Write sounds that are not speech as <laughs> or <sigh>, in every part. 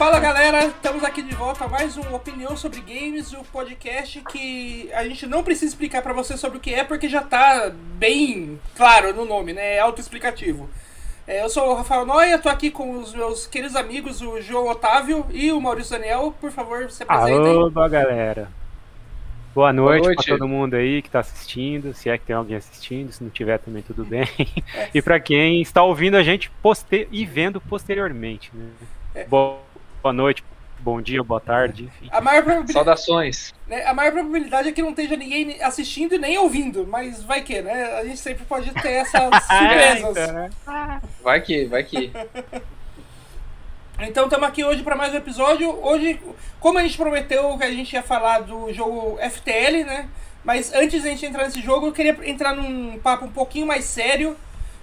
Fala galera, estamos aqui de volta a mais um Opinião sobre Games, o um podcast que a gente não precisa explicar para você sobre o que é, porque já tá bem claro no nome, né? É autoexplicativo. É, eu sou o Rafael Noia, tô aqui com os meus queridos amigos, o João Otávio e o Maurício Daniel. Por favor, se apresentem. Alô, galera. Boa noite, Boa noite. para todo mundo aí que está assistindo, se é que tem alguém assistindo, se não tiver também tudo bem. <laughs> É. E para quem está ouvindo a gente poster e vendo posteriormente. Né? É. Boa noite, bom dia, boa tarde, enfim. A maior probabilidade, Saudações. Né, a maior probabilidade é que não esteja ninguém assistindo e nem ouvindo, mas vai que, né? A gente sempre pode ter essas <laughs> surpresas. é, então, né? Vai que, vai que. <laughs> Então estamos aqui hoje para mais um episódio. Hoje, como a gente prometeu que a gente ia falar do jogo FTL, né? Mas antes de a gente entrar nesse jogo, eu queria entrar num papo um pouquinho mais sério.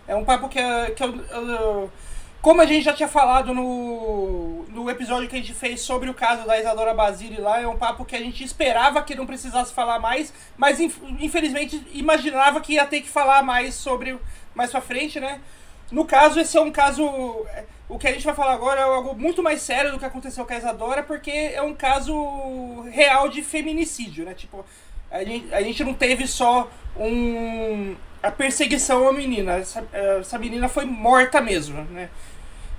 É um papo que, que eu, eu, como a gente já tinha falado no, no episódio que a gente fez sobre o caso da Isadora Basile lá, é um papo que a gente esperava que não precisasse falar mais, mas infelizmente imaginava que ia ter que falar mais sobre mais pra frente, né? No caso, esse é um caso. O que a gente vai falar agora é algo muito mais sério do que aconteceu com a Isadora, porque é um caso real de feminicídio, né? Tipo, a gente, a gente não teve só um, a perseguição à menina. Essa, essa menina foi morta mesmo, né?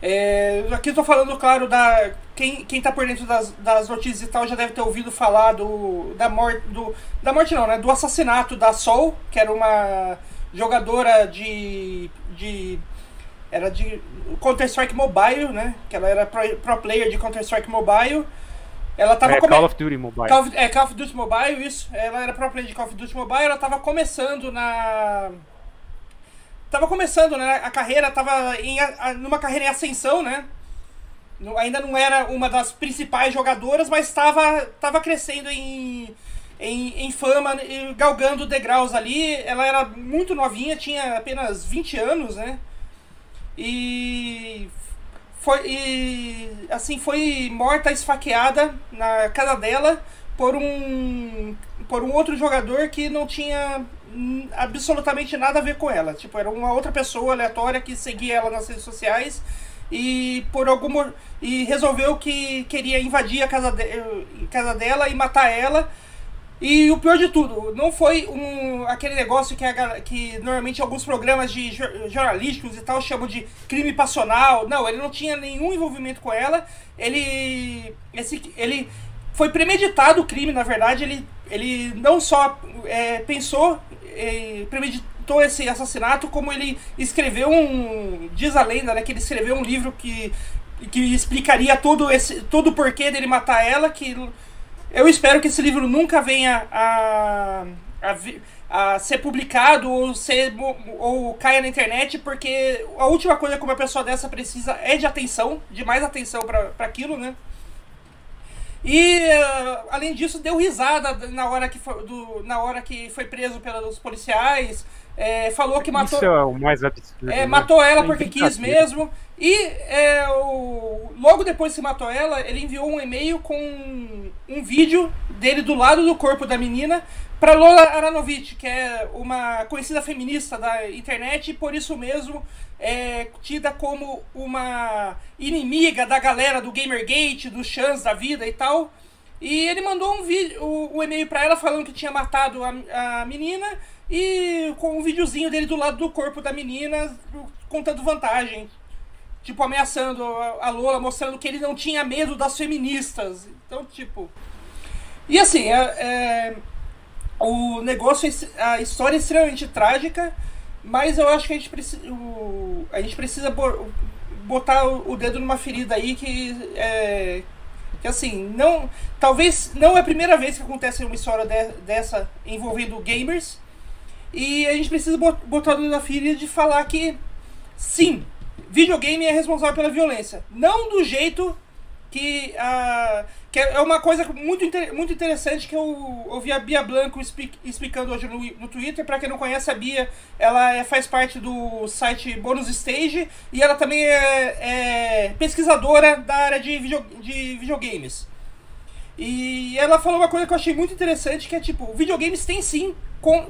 É, aqui tô falando, claro, da. Quem, quem tá por dentro das, das notícias e tal já deve ter ouvido falar do. Da morte. Do, da morte não, né? Do assassinato da Sol, que era uma jogadora de. de era de Counter-Strike Mobile, né? Que ela era pro, pro player de Counter-Strike Mobile. Ela tava é, come... Call of Duty Mobile. Call of, é, Call of Duty Mobile, isso. Ela era player de Call of Duty Mobile, ela tava começando na... Tava começando, né? A carreira tava em, a, numa carreira em ascensão, né? Ainda não era uma das principais jogadoras, mas estava tava crescendo em, em, em fama, galgando degraus ali. Ela era muito novinha, tinha apenas 20 anos, né? E foi e, assim foi morta esfaqueada na casa dela por um por um outro jogador que não tinha absolutamente nada a ver com ela. Tipo, era uma outra pessoa aleatória que seguia ela nas redes sociais e por algum e resolveu que queria invadir a casa, de, casa dela e matar ela e o pior de tudo, não foi um, aquele negócio que, a, que normalmente alguns programas de jornalísticos e tal chamam de crime passional. Não, ele não tinha nenhum envolvimento com ela. Ele, esse, ele foi premeditado o crime, na verdade. Ele, ele não só é, pensou, é, premeditou esse assassinato, como ele escreveu um. Diz a lenda, né? Que ele escreveu um livro que, que explicaria todo, esse, todo o porquê dele matar ela. Que eu espero que esse livro nunca venha a, a, a, ser publicado ou, ser, ou caia na internet, porque a última coisa que uma pessoa dessa precisa é de atenção, de mais atenção para aquilo, né? E uh, além disso, deu risada na hora que foi, do, na hora que foi preso pelos policiais. É, falou que matou. Isso é o mais absurdo. É, né? matou ela porque quis mesmo. E é, o, logo depois que matou ela, ele enviou um e-mail com um vídeo dele do lado do corpo da menina para Lola Aranovich, que é uma conhecida feminista da internet e por isso mesmo é tida como uma inimiga da galera do Gamergate, dos chans da vida e tal. E ele mandou um vídeo, um e-mail para ela falando que tinha matado a, a menina e com um videozinho dele do lado do corpo da menina contando vantagem. Tipo, ameaçando a Lola, mostrando que ele não tinha medo das feministas. Então, tipo. E assim, é, é, o negócio, a história é extremamente trágica, mas eu acho que a gente precisa. O, a gente precisa botar o dedo numa ferida aí que. É, que assim, não. Talvez não é a primeira vez que acontece uma história de, dessa envolvendo gamers. E a gente precisa botar o na ferida de falar que sim, videogame é responsável pela violência. Não do jeito que. Uh, que é uma coisa muito, muito interessante que eu ouvi a Bia Blanco explicando hoje no, no Twitter. Para quem não conhece, a Bia ela é, faz parte do site Bonus Stage e ela também é, é pesquisadora da área de, video, de videogames. E ela falou uma coisa que eu achei muito interessante, que é tipo, videogames têm sim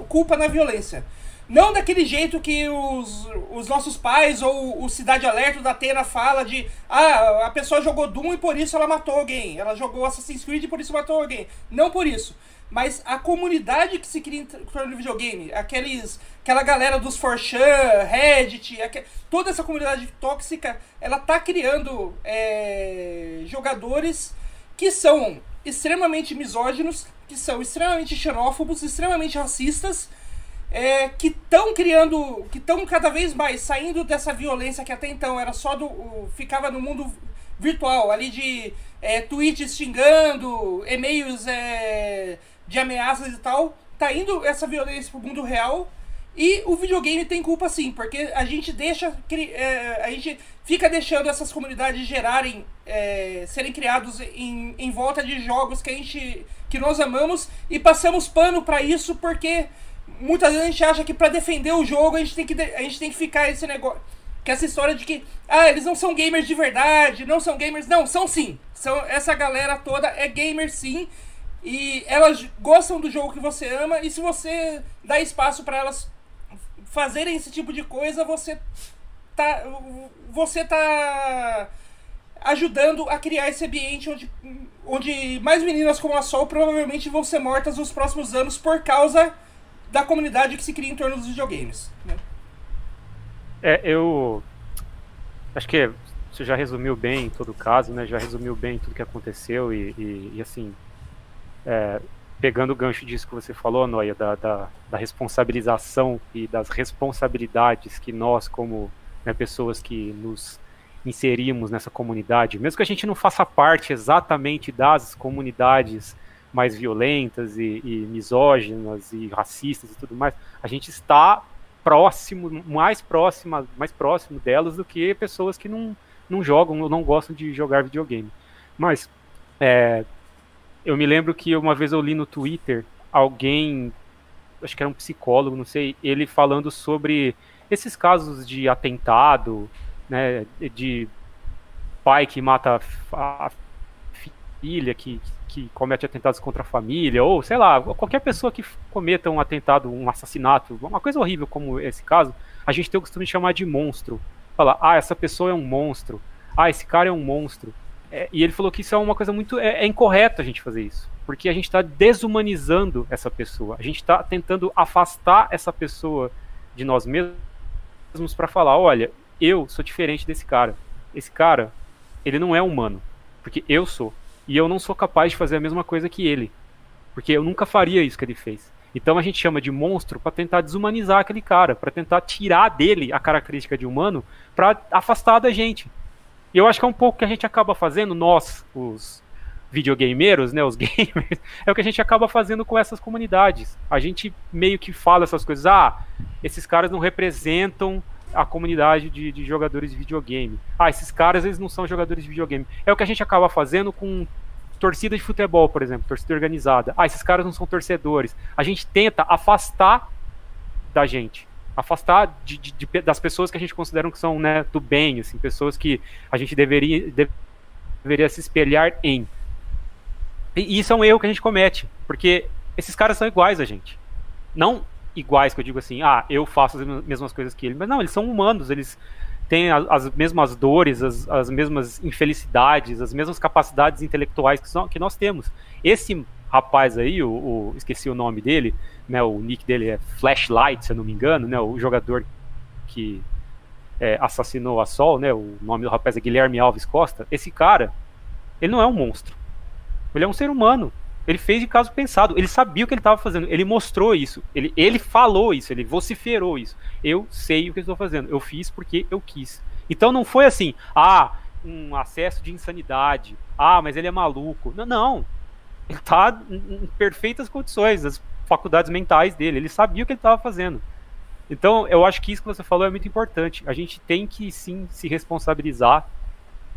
culpa na violência. Não daquele jeito que os, os nossos pais ou o Cidade Alerta da Atena fala de ah, a pessoa jogou Doom e por isso ela matou alguém. Ela jogou Assassin's Creed e por isso matou alguém. Não por isso. Mas a comunidade que se cria em torno do videogame, aqueles, aquela galera dos 4chan, Reddit, aqu... toda essa comunidade tóxica, ela tá criando é, jogadores que são extremamente misóginos, que são extremamente xenófobos, extremamente racistas, é, que estão criando, que estão cada vez mais saindo dessa violência que até então era só do. Ficava no mundo virtual, ali de é, tweets xingando, e-mails é, de ameaças e tal. Tá indo essa violência pro mundo real. E o videogame tem culpa sim, porque a gente deixa. É, a gente fica deixando essas comunidades gerarem. É, serem criados em, em volta de jogos que a gente. que nós amamos e passamos pano para isso porque muitas vezes a gente acha que para defender o jogo a gente tem que, a gente tem que ficar esse negócio. Que essa história de que, ah, eles não são gamers de verdade, não são gamers. Não, são sim. São, essa galera toda é gamer sim. E elas gostam do jogo que você ama. E se você dá espaço para elas fazerem esse tipo de coisa, você tá. Você tá ajudando a criar esse ambiente onde, onde mais meninas como a Sol provavelmente vão ser mortas nos próximos anos por causa da comunidade que se cria em torno dos videogames. Né? É, eu acho que você já resumiu bem em todo caso, né? Já resumiu bem tudo que aconteceu e, e, e assim, é, pegando o gancho disso que você falou, Noia, da, da, da, responsabilização e das responsabilidades que nós, como né, pessoas que nos inserimos nessa comunidade, mesmo que a gente não faça parte exatamente das comunidades mais violentas e, e misóginas e racistas e tudo mais, a gente está próximo, mais próxima, mais próximo delas do que pessoas que não, não jogam ou não gostam de jogar videogame. Mas é, eu me lembro que uma vez eu li no Twitter alguém, acho que era um psicólogo, não sei, ele falando sobre esses casos de atentado, né, de pai que mata a filha, que, que comete atentados contra a família, ou sei lá, qualquer pessoa que cometa um atentado, um assassinato, uma coisa horrível como esse caso, a gente tem o costume de chamar de monstro. Falar, ah, essa pessoa é um monstro, ah, esse cara é um monstro. É, e ele falou que isso é uma coisa muito. É, é incorreto a gente fazer isso. Porque a gente está desumanizando essa pessoa. A gente está tentando afastar essa pessoa de nós mesmos para falar: olha, eu sou diferente desse cara. Esse cara, ele não é humano. Porque eu sou. E eu não sou capaz de fazer a mesma coisa que ele. Porque eu nunca faria isso que ele fez. Então a gente chama de monstro para tentar desumanizar aquele cara, para tentar tirar dele a característica de humano, para afastar da gente. E eu acho que é um pouco que a gente acaba fazendo, nós, os videogameiros, né, os <laughs> gamers, é o que a gente acaba fazendo com essas comunidades. A gente meio que fala essas coisas, ah, esses caras não representam a comunidade de, de, jogadores de videogame. Ah, esses caras eles não são jogadores de videogame. É o que a gente acaba fazendo com torcida de futebol, por exemplo, torcida organizada. Ah, esses caras não são torcedores. A gente tenta afastar da gente, afastar de, de, de, das pessoas que a gente considera que são né, do bem, assim, pessoas que a gente deveria, deveria se espelhar em. E isso é um erro que a gente comete, porque esses caras são iguais a gente. Não iguais, que eu digo assim, ah, eu faço as mesmas coisas que ele. Mas não, eles são humanos, eles têm as, as mesmas dores, as, as, mesmas infelicidades, as mesmas capacidades intelectuais que, são, que nós temos. Esse rapaz aí, o, o, esqueci o nome dele, né, o nick dele é Flashlight, se eu não me engano, né, o jogador que é, assassinou a Sol, né, o nome do rapaz é Guilherme Alves Costa. Esse cara, ele não é um monstro. Ele é um ser humano. Ele fez de caso pensado. Ele sabia o que ele estava fazendo. Ele mostrou isso. Ele, ele falou isso. Ele vociferou isso. Eu sei o que estou fazendo. Eu fiz porque eu quis. Então não foi assim, ah, um acesso de insanidade. Ah, mas ele é maluco. Não, não. Ele está em perfeitas condições, as faculdades mentais dele. Ele sabia o que ele estava fazendo. Então, eu acho que isso que você falou é muito importante. A gente tem que sim se responsabilizar.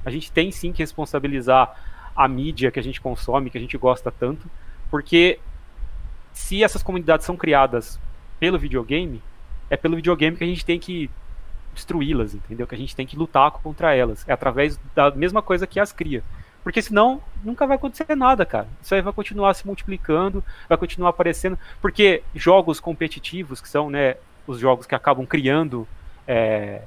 A gente tem sim que responsabilizar a mídia que a gente consome, que a gente gosta tanto, porque se essas comunidades são criadas pelo videogame, é pelo videogame que a gente tem que destruí-las, entendeu? Que a gente tem que lutar contra elas. É através da mesma coisa que as cria. Porque senão nunca vai acontecer nada, cara. Isso aí vai continuar se multiplicando, vai continuar aparecendo. Porque jogos competitivos, que são, né, os jogos que acabam criando é,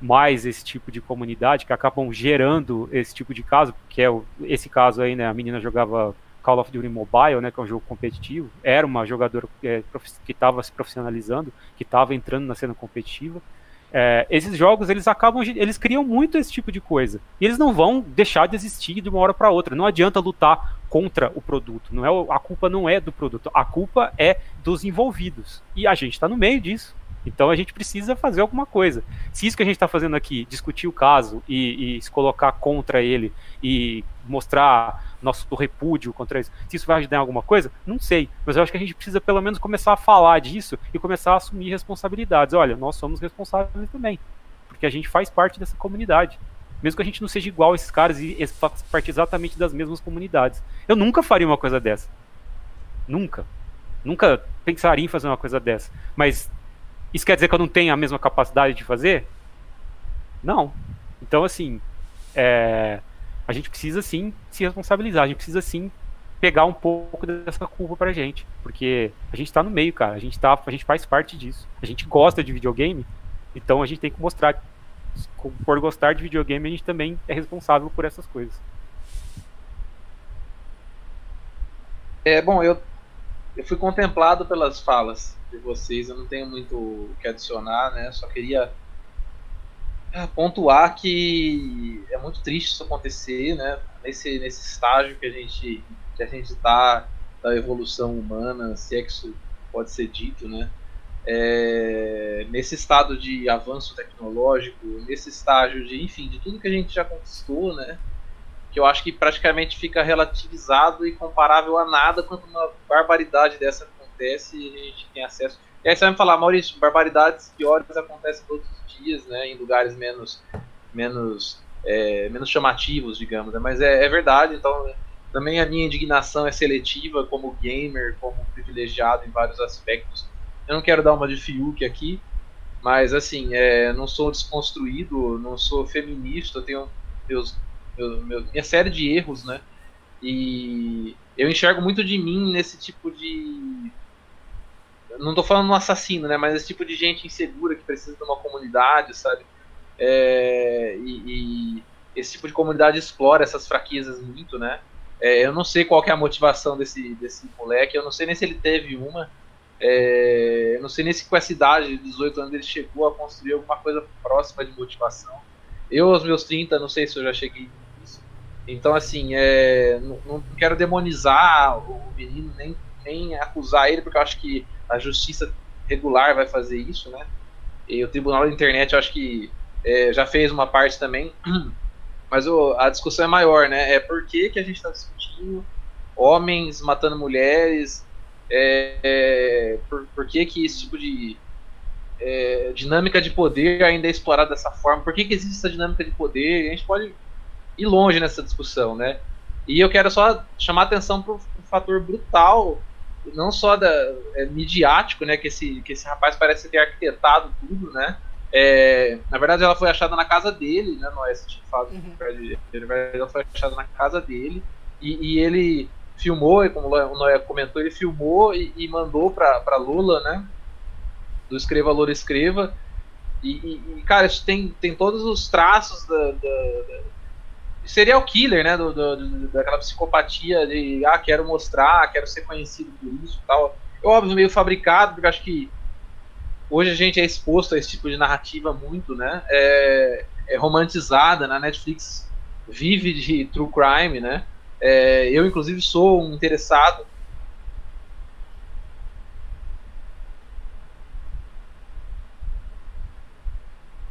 mais esse tipo de comunidade, que acabam gerando esse tipo de caso, que é o, esse caso aí, né? A menina jogava Call of Duty Mobile, né, que é um jogo competitivo, era uma jogadora é, que estava se profissionalizando, que estava entrando na cena competitiva. É, esses jogos eles acabam, eles criam muito esse tipo de coisa e eles não vão deixar de existir de uma hora para outra. Não adianta lutar contra o produto. Não é a culpa não é do produto, a culpa é dos envolvidos e a gente está no meio disso. Então a gente precisa fazer alguma coisa. Se isso que a gente está fazendo aqui, discutir o caso e, e, se colocar contra ele e mostrar nosso repúdio contra isso, se isso vai ajudar em alguma coisa, não sei. Mas eu acho que a gente precisa pelo menos começar a falar disso e começar a assumir responsabilidades. Olha, nós somos responsáveis também, porque a gente faz parte dessa comunidade. Mesmo que a gente não seja igual a esses caras e faça parte exatamente das mesmas comunidades. Eu nunca faria uma coisa dessa. Nunca. Nunca pensaria em fazer uma coisa dessa. Mas isso quer dizer que eu não tenho a mesma capacidade de fazer? Não. Então, assim, é, a gente precisa sim se responsabilizar, a gente precisa sim pegar um pouco dessa culpa pra gente, porque a gente tá no meio, cara, a gente, tá, a gente faz parte disso. A gente gosta de videogame, então a gente tem que mostrar por gostar de videogame, a gente também é responsável por essas coisas. É, bom, eu, eu fui contemplado pelas falas de vocês. Eu não tenho muito o que adicionar, né? Só queria é, pontuar que é muito triste isso acontecer, né? Nesse, nesse estágio que a gente que a gente está da evolução humana, se é que isso pode ser dito, né? É, nesse estado de avanço tecnológico, nesse estágio de, enfim, de tudo que a gente já conquistou, né? Que eu acho que praticamente fica relativizado e comparável a nada quando uma barbaridade dessa acontece e a gente tem acesso. E aí você vai me falar, Maurício, barbaridades piores acontecem todos os dias, né, em lugares menos, menos, é, menos chamativos, digamos. Né? Mas é, é, verdade, então também a minha indignação é seletiva como gamer, como privilegiado em vários aspectos. Eu não quero dar uma de Fiuk aqui, mas assim, é, não sou desconstruído, não sou feminista, tenho meus, meus, meus, minha série de erros, né? E eu enxergo muito de mim nesse tipo de não tô falando um assassino, né? Mas esse tipo de gente insegura que precisa de uma comunidade, sabe? É, e, e, esse tipo de comunidade explora essas fraquezas muito, né? É, eu não sei qual é a motivação desse, desse moleque, eu não sei nem se ele teve uma. É, eu não sei nem se com essa idade, de 18 anos, ele chegou a construir alguma coisa próxima de motivação. Eu, aos meus 30, não sei se eu já cheguei. Então, assim, é, não, não quero demonizar o menino, nem, nem acusar ele, porque eu acho que a justiça regular vai fazer isso, né? E o Tribunal da Internet, eu acho que é, já fez uma parte também. <clears throat> Mas a discussão é maior, né? É por que, que a gente está discutindo homens matando mulheres? É, é, por, por que, que esse tipo de é, dinâmica de poder ainda é explorada dessa forma? Por que, que existe essa dinâmica de poder? A gente pode ir longe nessa discussão, né? E eu quero só chamar atenção para o fator brutal não só da, é, midiático, né, que esse, que esse rapaz parece ter arquitetado tudo, né, é, na verdade ela foi achada na casa dele, né, no Oeste uhum. ela foi achada na casa dele, e, e ele filmou, como o Noé comentou, ele filmou e, e mandou para Lula, né, do Escreva Lula Escreva, e, e, cara, isso tem, tem todos os traços da, da, serial killer, né? Do, do, daquela psicopatia de ah, quero mostrar, quero ser conhecido por isso tal. É óbvio, meio fabricado, porque acho que hoje a gente é exposto a esse tipo de narrativa muito, né? É, é romantizada na Netflix, vive de true crime, né? É, eu, inclusive, sou um interessado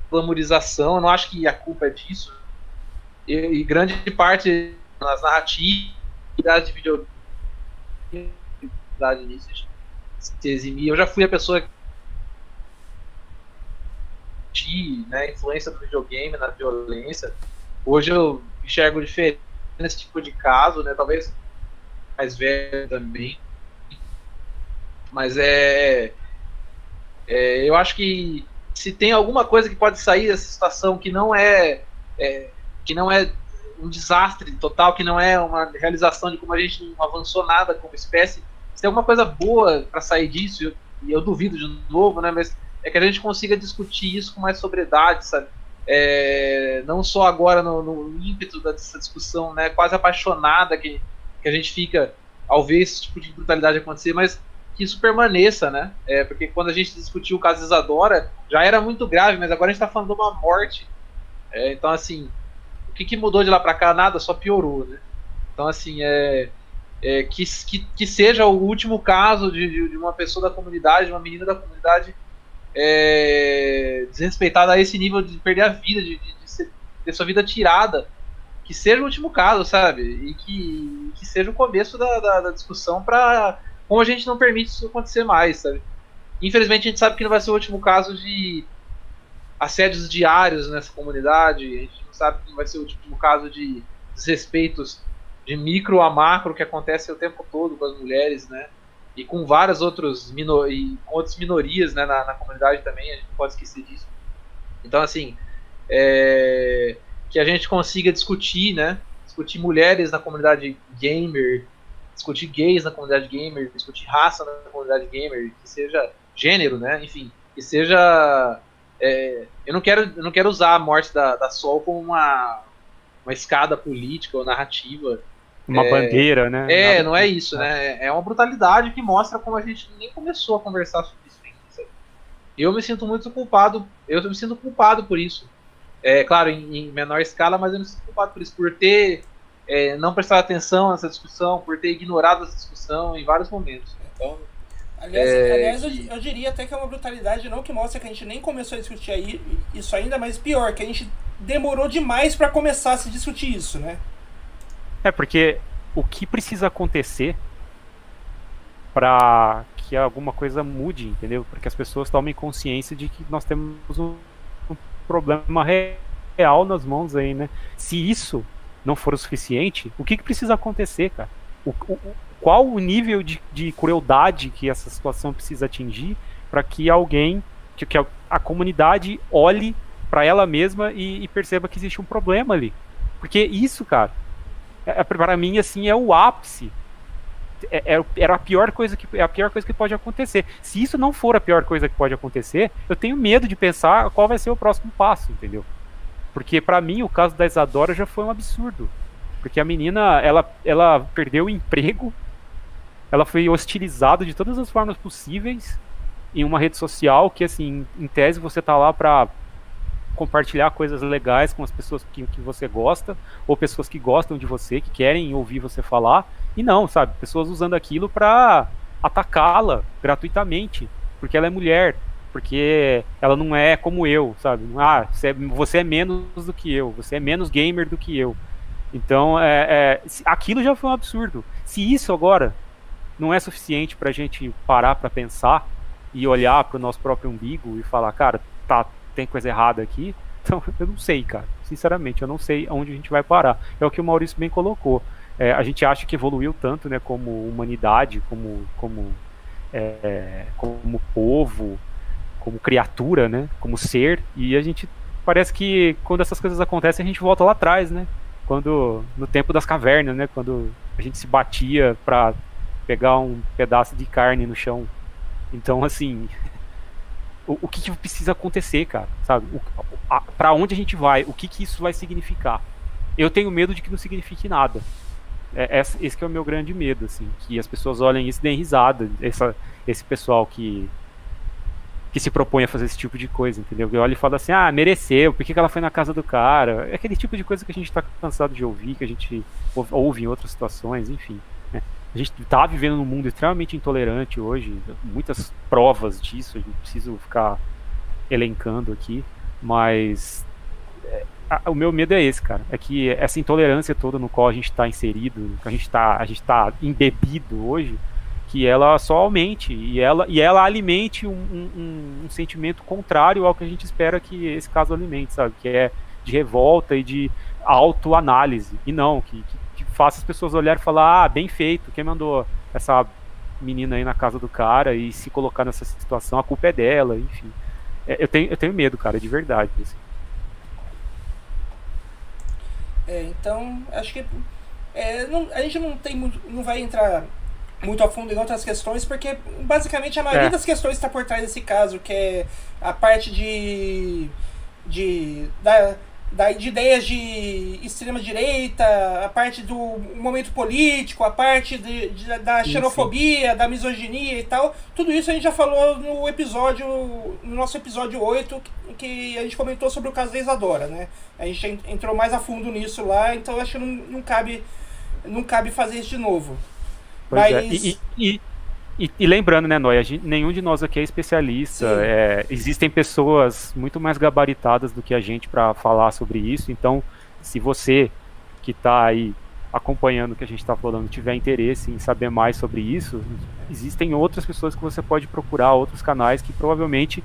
glamorização, eu não acho que a culpa é disso, e, e grande parte das narrativas de videogame se eximir. Eu já fui a pessoa que né, influência do videogame na violência. Hoje eu enxergo diferente nesse tipo de caso, né? Talvez mais velho também. Mas é, é, eu acho que se tem alguma coisa que pode sair dessa situação que não é, é que não é um desastre total, que não é uma realização de como a gente não avançou nada como espécie. Se tem alguma coisa boa para sair disso, e eu, eu, duvido de novo, né? Mas é que a gente consiga discutir isso com mais sobriedade, sabe? É, não só agora no, no ímpeto dessa discussão, né, quase apaixonada que, que a gente fica ao ver esse tipo de brutalidade acontecer, mas que isso permaneça, né? É, porque quando a gente discutiu o caso Isadora, já era muito grave, mas agora a gente está falando de uma morte. É, então, assim, que, que mudou de lá para cá? Nada, só piorou, né? Então, assim, é, é que, que, que, seja o último caso de, de, uma pessoa da comunidade, de uma menina da comunidade é, desrespeitada a esse nível de perder a vida, de, de, de ser, ter sua vida tirada. Que seja o último caso, sabe? E que, que seja o começo da, da, da discussão para como a gente não permite isso acontecer mais, sabe? Infelizmente a gente sabe que não vai ser o último caso de assédios diários nessa comunidade, a gente não sabe que vai ser o último caso de desrespeitos de micro a macro que acontece o tempo todo com as mulheres, né? E com várias outros minor e com outras minorias né, na, na, comunidade também, a gente não pode esquecer disso. Então, assim, é, que a gente consiga discutir, né? Discutir mulheres na comunidade gamer, discutir gays na comunidade gamer, discutir raça na comunidade gamer, que seja gênero, né? Enfim, que seja. É, eu não quero, eu não quero usar a morte da, da Sol como uma, uma escada política ou narrativa. Uma é, bandeira, né? É, não é isso, né? É uma brutalidade que mostra como a gente nem começou a conversar sobre isso. Eu me sinto muito culpado, eu me sinto culpado por isso. É claro, em, em menor escala, mas eu me sinto culpado por isso, por ter é, não prestar atenção nessa discussão, por ter ignorado essa discussão em vários momentos. Então, aliás, é... aliás eu, eu, diria até que é uma brutalidade não que mostra que a gente nem começou a discutir aí, isso ainda, mas pior, que a gente demorou demais para começar a se discutir isso, né? É, porque o que precisa acontecer para que alguma coisa mude, entendeu? Para que as pessoas tomem consciência de que nós temos um, um problema real nas mãos aí, né? Se isso não for o suficiente, o que, que precisa acontecer, cara? O, o, qual o nível de, de crueldade que essa situação precisa atingir para que alguém, que, a, a comunidade olhe para ela mesma e, e, perceba que existe um problema ali? Porque isso, cara, é, é para mim assim é o ápice. É, é, era a pior coisa que é a pior coisa que pode acontecer. Se isso não for a pior coisa que pode acontecer, eu tenho medo de pensar qual vai ser o próximo passo, entendeu? Porque para mim o caso da Isadora já foi um absurdo. Porque a menina, ela, ela perdeu o emprego, ela foi hostilizada de todas as formas possíveis em uma rede social que, assim, em tese você tá lá pra compartilhar coisas legais com as pessoas que, que você gosta, ou pessoas que gostam de você, que querem ouvir você falar, e não, sabe? Pessoas usando aquilo pra atacá-la gratuitamente, porque ela é mulher, porque ela não é como eu, sabe? Ah, você é, você é menos do que eu, você é menos gamer do que eu. Então, é, é, aquilo já foi um absurdo. Se isso agora não é suficiente para a gente parar para pensar e olhar para o nosso próprio umbigo e falar, cara, tá, tem coisa errada aqui, <laughs> então eu não sei, cara. Sinceramente, eu não sei aonde a gente vai parar. É o que o Maurício bem colocou. É, a gente acha que evoluiu tanto, né, como humanidade, como, como, é, como povo, como criatura, né? Como ser. E a gente parece que quando essas coisas acontecem a gente volta lá atrás, né? Quando no tempo das cavernas, né? Quando a gente se batia para pegar um pedaço de carne no chão. Então, assim, o, o que, que, precisa acontecer, cara? Sabe? Para onde a gente vai? O que, que isso vai significar? Eu tenho medo de que não signifique nada. É, esse, esse é o meu grande medo, assim, que as pessoas olhem isso e deem risada. Essa, esse pessoal que que se propõe a fazer esse tipo de coisa, entendeu? Que olha e fala assim, ah, mereceu, por que, que ela foi na casa do cara? É aquele tipo de coisa que a gente tá cansado de ouvir, que a gente ouve em outras situações, enfim. A gente tá vivendo num mundo extremamente intolerante hoje, muitas provas disso, a gente precisa ficar elencando aqui, mas é, o meu medo é esse, cara, é que essa intolerância toda no qual a gente está inserido, que a gente está tá embebido hoje, que ela só aumente e ela, e ela alimente um, um, um, sentimento contrário ao que a gente espera que esse caso alimente, sabe? Que é de revolta e de autoanálise. E não, que, que faça as pessoas olharem e falar, ah, bem feito, quem mandou essa menina aí na casa do cara e se colocar nessa situação, a culpa é dela, enfim. É, eu, tenho, eu tenho medo, cara, de verdade. Assim. É, então, acho que é, não, a gente não tem não vai entrar muito a fundo em outras questões, porque basicamente a maioria é. das questões está por trás desse caso, que é a parte de. de da, da, de ideias de extrema direita, a parte do momento político, a parte de, de da xenofobia, da misoginia e tal. Tudo isso a gente já falou no episódio, no nosso episódio 8, que a gente comentou sobre o caso da Isadora, né? A gente entrou mais a fundo nisso lá, então acho que não, não cabe não cabe fazer isso de novo. Pois é, Mas... É. E, e, e, e, lembrando, né, Noia, nenhum de nós aqui é especialista. É, existem pessoas muito mais gabaritadas do que a gente para falar sobre isso. Então, se você que está aí acompanhando o que a gente está falando tiver interesse em saber mais sobre isso, existem outras pessoas que você pode procurar, outros canais que provavelmente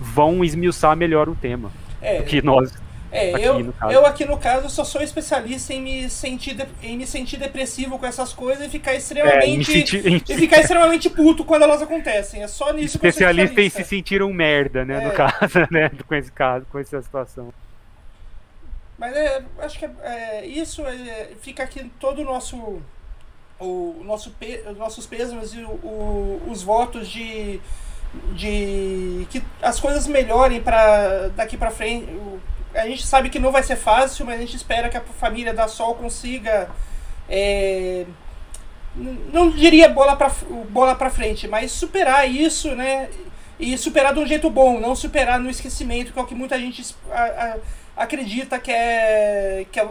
vão esmiuçar melhor o tema é, que nós é, aqui, eu, eu aqui no caso só sou especialista em me sentir, de, em me sentir depressivo com essas coisas e ficar extremamente. É, sentir... e ficar extremamente puto quando elas acontecem. É só nisso que eu sou especialista. em se sentir um merda, né? É. No caso, <laughs> né? Com esse caso, com essa situação. Mas é, acho que é, é isso é, fica aqui todo o nosso. O nosso, os nossos pêsames e o, o, os votos de, de que as coisas melhorem para daqui para frente a gente sabe que não vai ser fácil, mas a gente espera que a família da Sol consiga. É, não diria bola para bola pra frente, mas superar isso, né? E superar de um jeito bom, não superar no esquecimento, que é o que muita gente a, a, acredita que é, que é,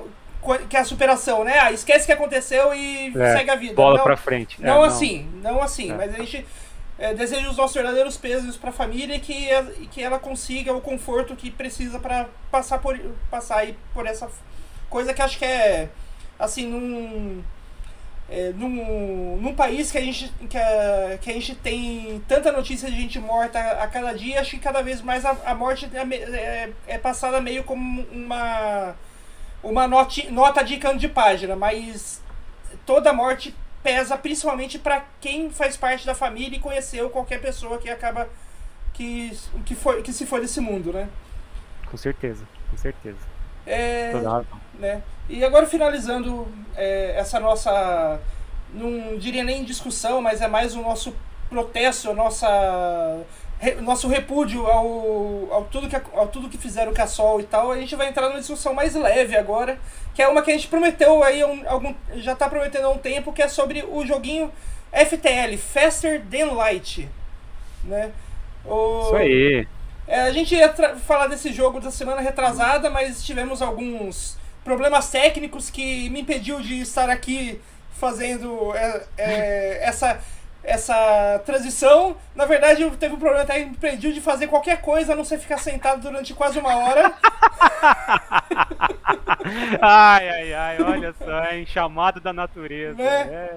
que é a superação, né? Ah, esquece o que aconteceu e é, segue a vida. Bola não, pra frente. Não, é, não assim, não assim, é. mas a gente é, desejo os nossos verdadeiros pesos para a família e que, e que ela consiga o conforto que precisa para passar por passar aí por essa coisa que acho que é assim num é, num, num país que a gente que a, que a gente tem tanta notícia de gente morta a, a cada dia acho que cada vez mais a, a morte é, é, é, passada meio como uma uma noti, nota de canto de página mas toda morte pesa principalmente para quem faz parte da família e conheceu qualquer pessoa que acaba que, que, foi, que se foi desse mundo, né? Com certeza, com certeza. É, né? E agora finalizando é, essa nossa, não diria nem discussão, mas é mais o nosso protesto, a nossa nosso repúdio ao, ao, tudo que, ao tudo que fizeram com a Sol e tal, a gente vai entrar numa discussão mais leve agora, que é uma que a gente prometeu aí, um, algum, já está prometendo há um tempo, que é sobre o joguinho FTL, Faster Than Light. Né? O, Isso aí. É, a gente ia falar desse jogo da semana retrasada, mas tivemos alguns problemas técnicos que me impediu de estar aqui fazendo é, é, <laughs> essa essa transição. Na verdade, teve um problema até impediu de fazer qualquer coisa, a não ser ficar sentado durante quase uma hora. <laughs> ai, ai, ai, olha só, hein? Chamado da natureza. Né? É.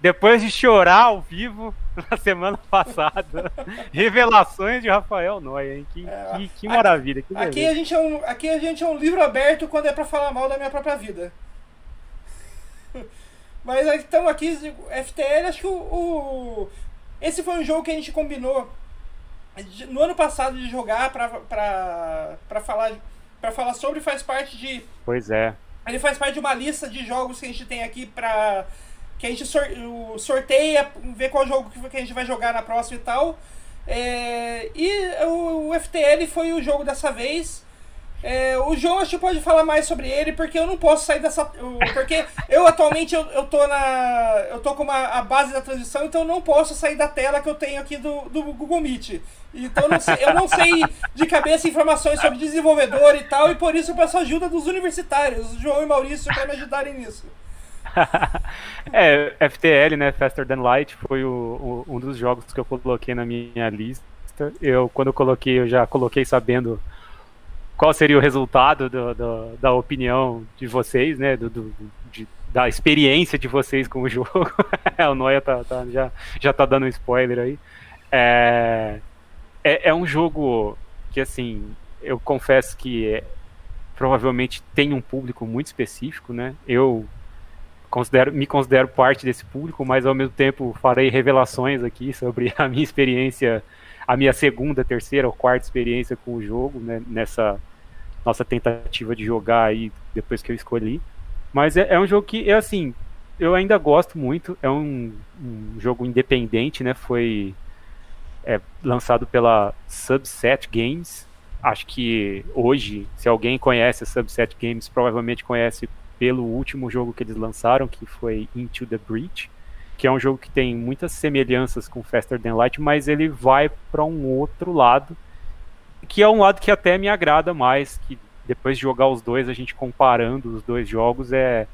Depois de chorar ao vivo <laughs> na semana passada, <laughs> revelações de Rafael Noia, hein? Que, é, que, que maravilha. Que aqui, a gente é um, aqui a gente é um livro aberto quando é para falar mal da minha própria vida. Mas estamos aqui, FTL, acho que o, o, Esse foi um jogo que a gente combinou no ano passado de jogar pra, pra, pra, falar, pra falar sobre, faz parte de. Pois é. Ele faz parte de uma lista de jogos que a gente tem aqui pra. Que a gente sorteia, ver qual jogo que a gente vai jogar na próxima e tal. É, e o, o FTL foi o jogo dessa vez. É, o João acho que pode falar mais sobre ele, porque eu não posso sair dessa. Porque eu atualmente eu, eu tô na. Eu tô com uma, a base da transição, então eu não posso sair da tela que eu tenho aqui do, do Google Meet. Então eu não, sei, eu não sei de cabeça informações sobre desenvolvedor e tal, e por isso eu peço ajuda dos universitários, João e Maurício, para me ajudarem nisso. <laughs> é, FTL, né? Faster Than Light, foi o, o, um dos jogos que eu coloquei na minha lista. Eu, quando eu coloquei, eu já coloquei sabendo qual seria o resultado do, do, da opinião de vocês, né? Do, de, da experiência de vocês com o <laughs> jogo. o Noia tá, tá, já, já tá dando um spoiler aí. É, é, é, um jogo que, assim, eu confesso que é, provavelmente tem um público muito específico, né? Eu considero, me considero parte desse público, mas ao mesmo tempo farei revelações aqui sobre <laughs> a minha experiência, a minha segunda, terceira ou quarta experiência com o jogo, né? Nessa nossa tentativa de jogar aí depois que eu escolhi. Mas é, é um jogo que, é assim, eu ainda gosto muito. É um, um jogo independente, né? Foi é, lançado pela Subset Games. Acho que hoje, se alguém conhece a Subset Games, provavelmente conhece pelo último jogo que eles lançaram, que foi Into the Breach, que é um jogo que tem muitas semelhanças com Faster Than Light, mas ele vai para um outro lado, que é um lado que até me agrada mais, que depois de jogar os dois, a gente comparando os dois jogos, é,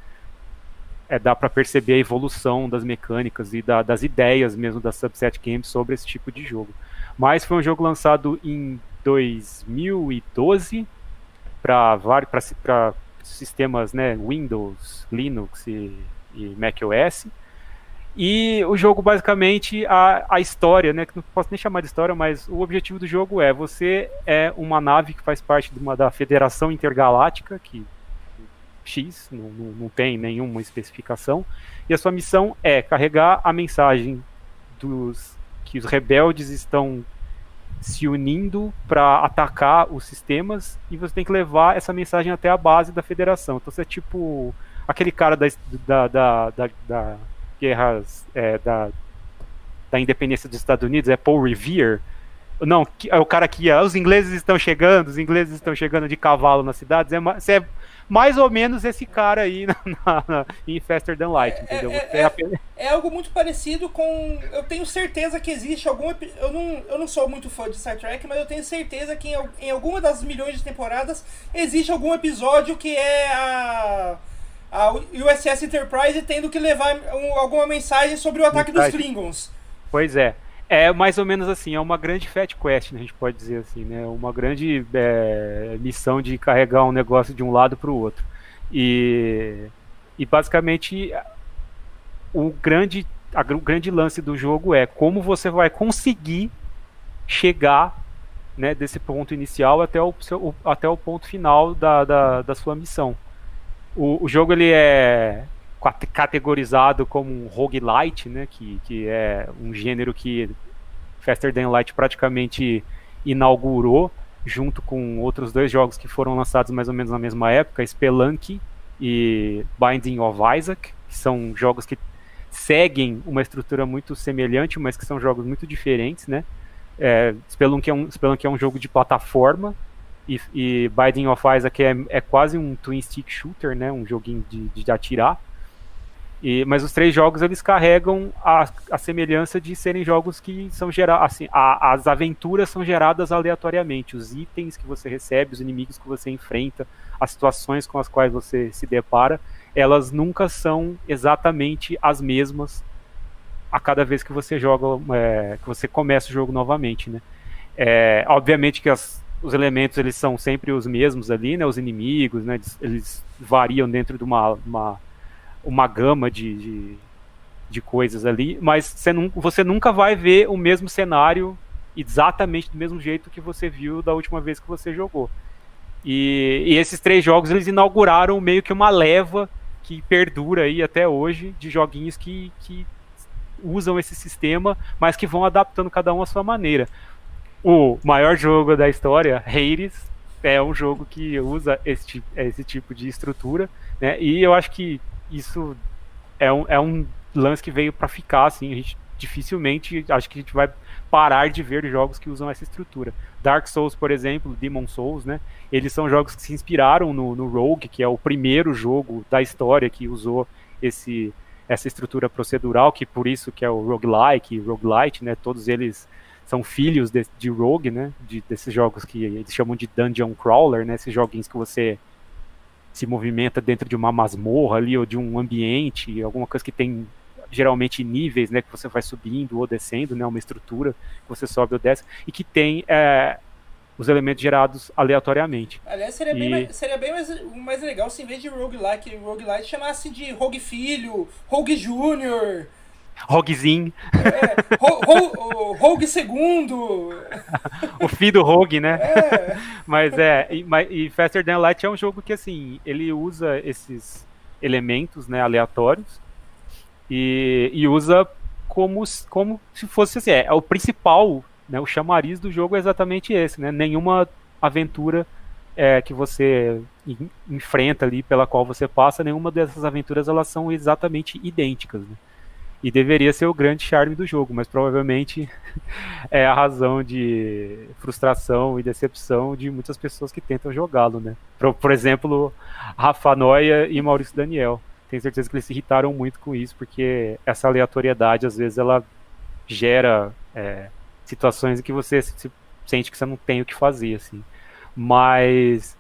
é dá para perceber a evolução das mecânicas e da, das ideias mesmo da Subset Games sobre esse tipo de jogo. Mas foi um jogo lançado em 2012 para sistemas né, Windows, Linux e, e macOS. E o jogo, basicamente, a, a história, né? Que não posso nem chamar de história, mas o objetivo do jogo é: você é uma nave que faz parte de uma, da Federação Intergaláctica, que X, não, não, não tem nenhuma especificação, e a sua missão é carregar a mensagem dos que os rebeldes estão se unindo para atacar os sistemas e você tem que levar essa mensagem até a base da federação. Então você é tipo aquele cara da, da, da, da, da guerras é, da, da independência dos Estados Unidos, é Paul Revere. Não, é o cara que os ingleses estão chegando, os ingleses estão chegando de cavalo nas cidades. É, você é mais ou menos esse cara aí <laughs> na, na, na em Faster Than Light, é, entendeu? É, é, é, é, algo muito parecido com. Eu tenho certeza que existe algum. Eu não, eu não sou muito fã de Star Trek, mas eu tenho certeza que em, em alguma das milhões de temporadas existe algum episódio que é a. A USS Enterprise tendo que levar um, alguma mensagem sobre o ataque dos Klingons. Pois é. É mais ou menos assim, é uma grande fat quest, né, a gente pode dizer assim, né? Uma grande é, missão de carregar um negócio de um lado para o outro. E, e basicamente o grande, a, o grande lance do jogo é como você vai conseguir chegar né, desse ponto inicial até o, seu, até o ponto final da, da, da sua missão. O, o jogo ele é categorizado como um roguelite, né, que, que é um gênero que Faster Than Light praticamente inaugurou, junto com outros dois jogos que foram lançados mais ou menos na mesma época, Spelunky e Binding of Isaac, que são jogos que seguem uma estrutura muito semelhante, mas que são jogos muito diferentes, né? É, Spelunky, é um, Spelunky é um jogo de plataforma e, e Binding of Isaac é, é quase um twin stick shooter, né? Um joguinho de, de atirar. E, mas os três jogos eles carregam a, a semelhança de serem jogos que são gerados, assim, as aventuras são geradas aleatoriamente, os itens que você recebe, os inimigos que você enfrenta, as situações com as quais você se depara, elas nunca são exatamente as mesmas a cada vez que você joga, é, que você começa o jogo novamente, né? É, obviamente que as, os elementos eles são sempre os mesmos ali, né? Os inimigos, né? Eles, eles variam dentro de uma, uma uma gama de, de, de coisas ali, mas você, não, você nunca vai ver o mesmo cenário exatamente do mesmo jeito que você viu da última vez que você jogou. E, e, esses três jogos eles inauguraram meio que uma leva que perdura aí até hoje de joguinhos que, que usam esse sistema, mas que vão adaptando cada um à sua maneira. O maior jogo da história, Hades, é um jogo que usa esse, esse tipo de estrutura, né? E eu acho que isso é um, é um lance que veio para ficar, assim, a gente dificilmente acho que a gente vai parar de ver jogos que usam essa estrutura. Dark Souls, por exemplo, Demon Souls, né? Eles são jogos que se inspiraram no, no Rogue, que é o primeiro jogo da história que usou esse essa estrutura procedural, que por isso que é o roguelike, roguelite, né? Todos eles são filhos de, de Rogue, né? De, desses jogos que eles chamam de dungeon crawler, né? Esses joguinhos que você se movimenta dentro de uma masmorra ali ou de um ambiente, alguma coisa que tem geralmente níveis, né, que você vai subindo ou descendo, né, uma estrutura que você sobe ou desce e que tem é, os elementos gerados aleatoriamente. Aliás, seria, e... bem, mais, seria bem mais, mais legal se em vez de roguelike, roguelite chamasse de rogue filho, rogue júnior, Roguezinho. É, ro, ro, Rogue segundo. o filho do Rogue, né? É. Mas é, e, e Faster Than Light é um jogo que assim, ele usa esses elementos, né, aleatórios e, e usa como, como se fosse assim, é, é o principal, né, o chamariz do jogo é exatamente esse, né? Nenhuma aventura é, que você enfrenta ali, pela qual você passa, nenhuma dessas aventuras elas são exatamente idênticas. Né? E deveria ser o grande charme do jogo, mas provavelmente <laughs> é a razão de frustração e decepção de muitas pessoas que tentam jogá-lo, né? Por, por, exemplo, Rafa Noia e Maurício Daniel. Tenho certeza que eles se irritaram muito com isso, porque essa aleatoriedade, às vezes, ela gera é, situações em que você se sente que você não tem o que fazer, assim. Mas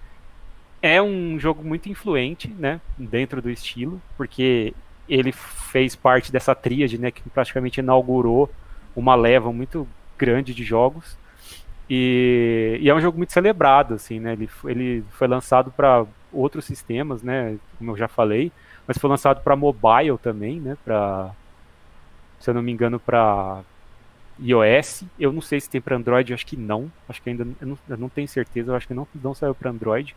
é um jogo muito influente, né, dentro do estilo, porque ele fez parte dessa tríade, né, que praticamente inaugurou uma leva muito grande de jogos. E, e é um jogo muito celebrado, assim, né? Ele, ele foi lançado para outros sistemas, né? Como eu já falei, mas foi lançado para mobile também, né? Para, se eu não me engano, para iOS. Eu não sei se tem para Android, acho que não. Acho que ainda eu não, eu não tenho certeza. Eu acho que não, não saiu para Android.